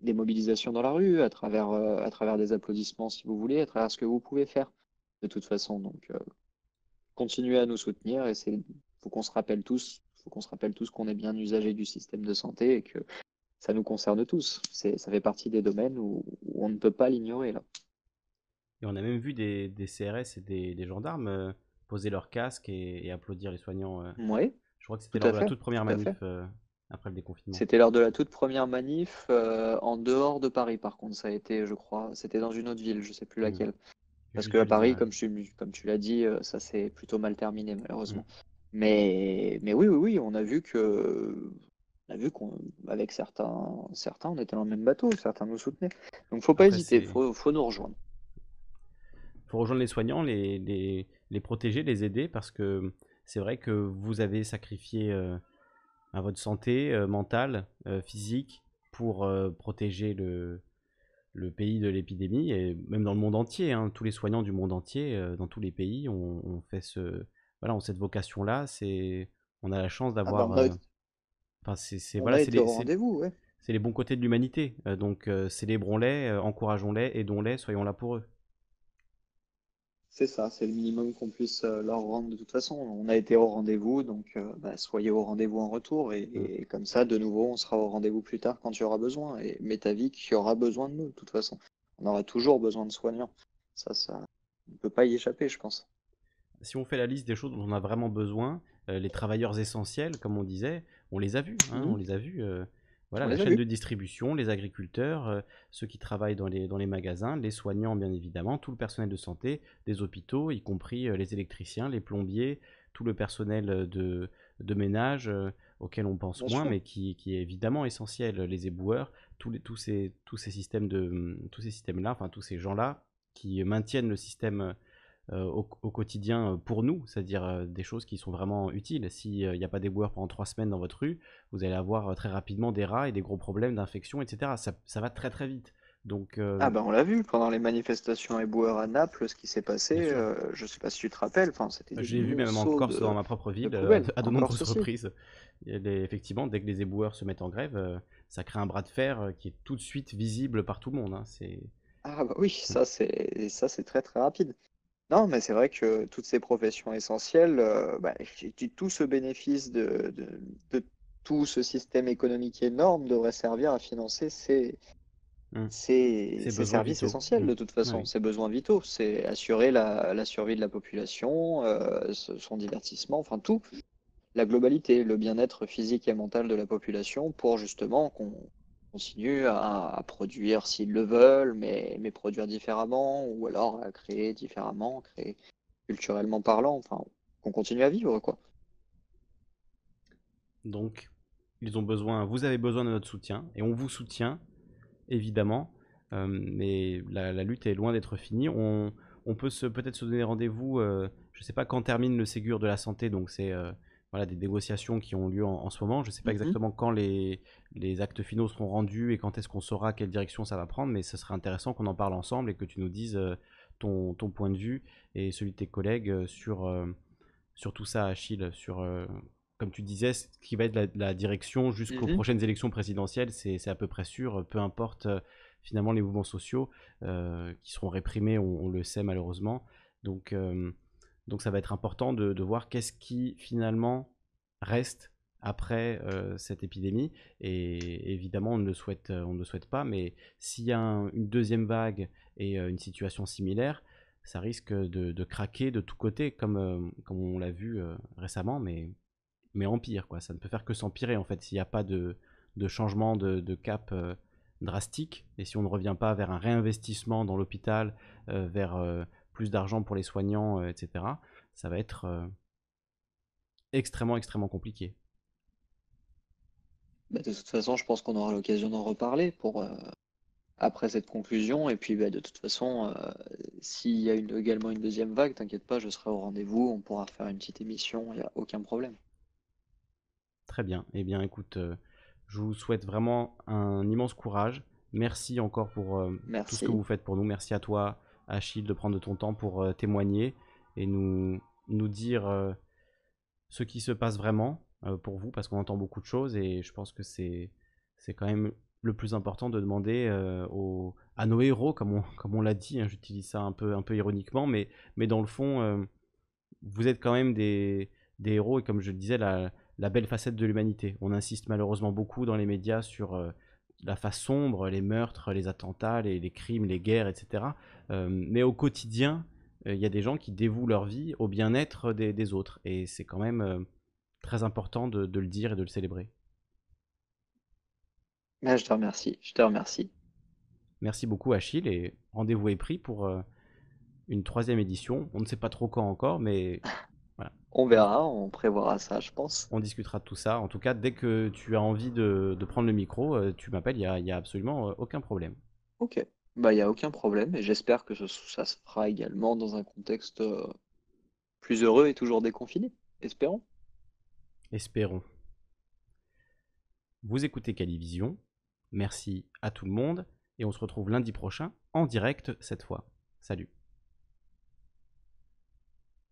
des, mobilisations dans la rue, à travers, euh, à travers des applaudissements si vous voulez, à travers ce que vous pouvez faire de toute façon. Donc, continuer à nous soutenir et c'est, faut qu'on se rappelle tous, faut qu'on se rappelle tous qu'on est bien usagé du système de santé et que ça nous concerne tous. C'est, ça fait partie des domaines où, où on ne peut pas l'ignorer là. Et on a même vu des, des CRS et des, des gendarmes euh, poser leur casque et, et applaudir les soignants. euh. Oui, Je crois que c'était lors de la toute première manif euh, après le déconfinement. C'était lors de la toute première manif en dehors de Paris, par contre, ça a été, je crois, c'était dans une autre ville, je sais plus Hmm. laquelle. Parce que à Paris, comme tu, comme tu l'as dit, ça s'est plutôt mal terminé, malheureusement. Mais, mais oui, oui, oui, on a vu que, on a vu qu'on, avec certains, certains, on était dans le même bateau, certains nous soutenaient. Donc, faut pas Après, hésiter, faut, faut nous rejoindre. faut rejoindre les soignants, les, les, les protéger, les aider, parce que c'est vrai que vous avez sacrifié euh, à votre santé euh, mentale, euh, physique, pour protéger le, le pays de l'épidémie, et même dans le monde entier, hein, tous les soignants du monde entier, dans tous les pays, ont on fait ce, voilà, ont cette vocation-là. C'est, on a la chance Ah bah, d'avoir, euh, enfin, c'est, voilà, c'est les, au c'est- rendez-vous, ouais. c'est les bons côtés de l'humanité. Euh, donc, euh, célébrons-les, encourageons-les, aidons-les, soyons là pour eux. C'est ça, c'est le minimum qu'on puisse leur rendre de toute façon. On a été au rendez-vous, donc euh, bah, soyez au rendez-vous en retour. Et, Mm. et comme ça, de nouveau, on sera au rendez-vous plus tard quand tu auras besoin. Et mets ta vie qui aura besoin de nous, de toute façon. On aura toujours besoin de soignants. Ça, ça, on ne peut pas y échapper, je pense. Si on fait la liste des choses dont on a vraiment besoin, euh, les travailleurs essentiels, comme on disait, on les a vus. hein, Mhm. on les a vus. euh, voilà, On la chaîne de distribution, les agriculteurs, euh, ceux qui travaillent dans les, dans les magasins, les soignants, bien évidemment, tout le personnel de santé, des hôpitaux, y compris les électriciens, les plombiers, tout le personnel de, de ménage auquel on pense Bien moins, sûr. mais qui, qui est évidemment essentiel. Les éboueurs, tous, les, tous, ces, tous ces systèmes de, tous ces systèmes-là, enfin tous ces gens-là qui maintiennent le système au, au quotidien euh, pour nous, c'est-à-dire euh, des choses qui sont vraiment utiles. S'il n'y a pas d'éboueurs pendant trois semaines dans votre rue, vous allez avoir euh, très rapidement des rats et des gros problèmes d'infection, etc. Ça, ça va très très vite. Donc, euh, Ah ben on l'a vu pendant les manifestations éboueurs à Naples, ce qui s'est passé, euh, je sais pas si tu te rappelles, enfin c'était des J'ai vu même en Corse, dans ma propre de ville, euh, à de nombreuses reprises. Des- effectivement, dès que les éboueurs se mettent en grève, euh, ça crée un bras de fer euh, qui est tout de suite visible par tout le monde. hein. Ah bah oui, ça c'est ça c'est très très rapide. Non, mais c'est vrai que toutes ces professions essentielles, euh, bah, qui- tout ce bénéfice de, de, de tout ce système économique énorme devrait servir à financer ces, Hmm. ces, Ces ces besoins services vitaux. essentiels Hmm. de toute façon, oui. ces besoins vitaux. C'est assurer la, la survie de la population, euh, ce- son divertissement, enfin tout, la globalité, le bien-être physique et mental de la population pour justement qu'on continue à, produire s'ils le veulent, mais, produire différemment, ou alors à créer différemment, créer culturellement parlant, enfin, qu'on continue à vivre, quoi. Donc, ils ont besoin, vous avez besoin de notre soutien, et on vous soutient, évidemment, euh, mais la, lutte est loin d'être finie. On, peut peut-être se donner rendez-vous, euh, je ne sais pas quand termine le Ségur de la santé, donc c'est euh, voilà, des négociations qui ont lieu en, en ce moment. Je ne sais pas Mhm. exactement quand les, les actes finaux seront rendus et quand est-ce qu'on saura quelle direction ça va prendre, mais ce serait intéressant qu'on en parle ensemble et que tu nous dises euh, ton, ton point de vue et celui de tes collègues euh, sur, euh, sur tout ça, Achille, sur, euh, comme tu disais, ce qui va être la, la direction jusqu'aux Mhm. prochaines élections présidentielles, c'est à peu près sûr, peu importe euh, finalement les mouvements sociaux qui seront réprimés, on, on le sait malheureusement. Donc, donc ça va être important de, voir qu'est-ce qui finalement reste après euh, cette épidémie. Et évidemment, on ne le souhaite, on ne le souhaite pas, mais s'il y a un- une deuxième vague et euh, une situation similaire, ça risque de, craquer de tous côtés, comme, euh, comme on l'a vu euh, récemment, mais, mais. Quoi. Ça ne peut faire que s'empirer, en fait, s'il n'y a pas de, de changement de, de cap euh, drastique, et si on ne revient pas vers un réinvestissement dans l'hôpital, euh, vers euh, plus d'argent pour les soignants, euh, etc., ça va être... euh, extrêmement, extrêmement compliqué. Bah, de toute façon, je pense qu'on aura l'occasion d'en reparler pour, euh, après cette conclusion. Et puis, bah, de toute façon, euh, s'il y a une, également une deuxième vague, t'inquiète pas, je serai au rendez-vous. On pourra faire une petite émission, il n'y a aucun problème. Très bien. Eh bien, écoute, euh, je vous souhaite vraiment un immense courage. Merci encore pour tout ce que vous faites pour nous. Merci à toi, Achille, de prendre ton temps pour témoigner et nous, nous dire ce qui se passe vraiment pour vous, parce qu'on entend beaucoup de choses et je pense que c'est quand même le plus important de demander à nos héros, comme on, comme on l'a dit, hein, j'utilise ça un peu, un peu ironiquement, mais, mais dans le fond, vous êtes quand même des, des, héros et comme je le disais, la, la belle facette de l'humanité. On insiste malheureusement beaucoup dans les médias sur la face sombre, les meurtres, les attentats, les, les crimes, les guerres, etc. mais au quotidien, il y a des gens qui dévouent leur vie au bien-être des, des, autres. Et c'est quand même très important de, de, le dire et de le célébrer. Mais je te remercie, je te remercie. Merci beaucoup Achille et rendez-vous est pris pour euh, une troisième édition. On ne sait pas trop quand encore, mais *laughs* voilà. On verra, on prévoira ça, je pense. On discutera de tout ça. En tout cas, dès que tu as envie de, de prendre le micro, euh, tu m'appelles, il n'y a, y a, absolument euh, aucun problème. Ok, bah il n'y a aucun problème et j'espère que ce, ça se fera également dans un contexte plus heureux et toujours déconfiné. Espérons. Espérons. Vous écoutez Calivision. Merci à tout le monde et on se retrouve lundi prochain en direct cette fois. Salut.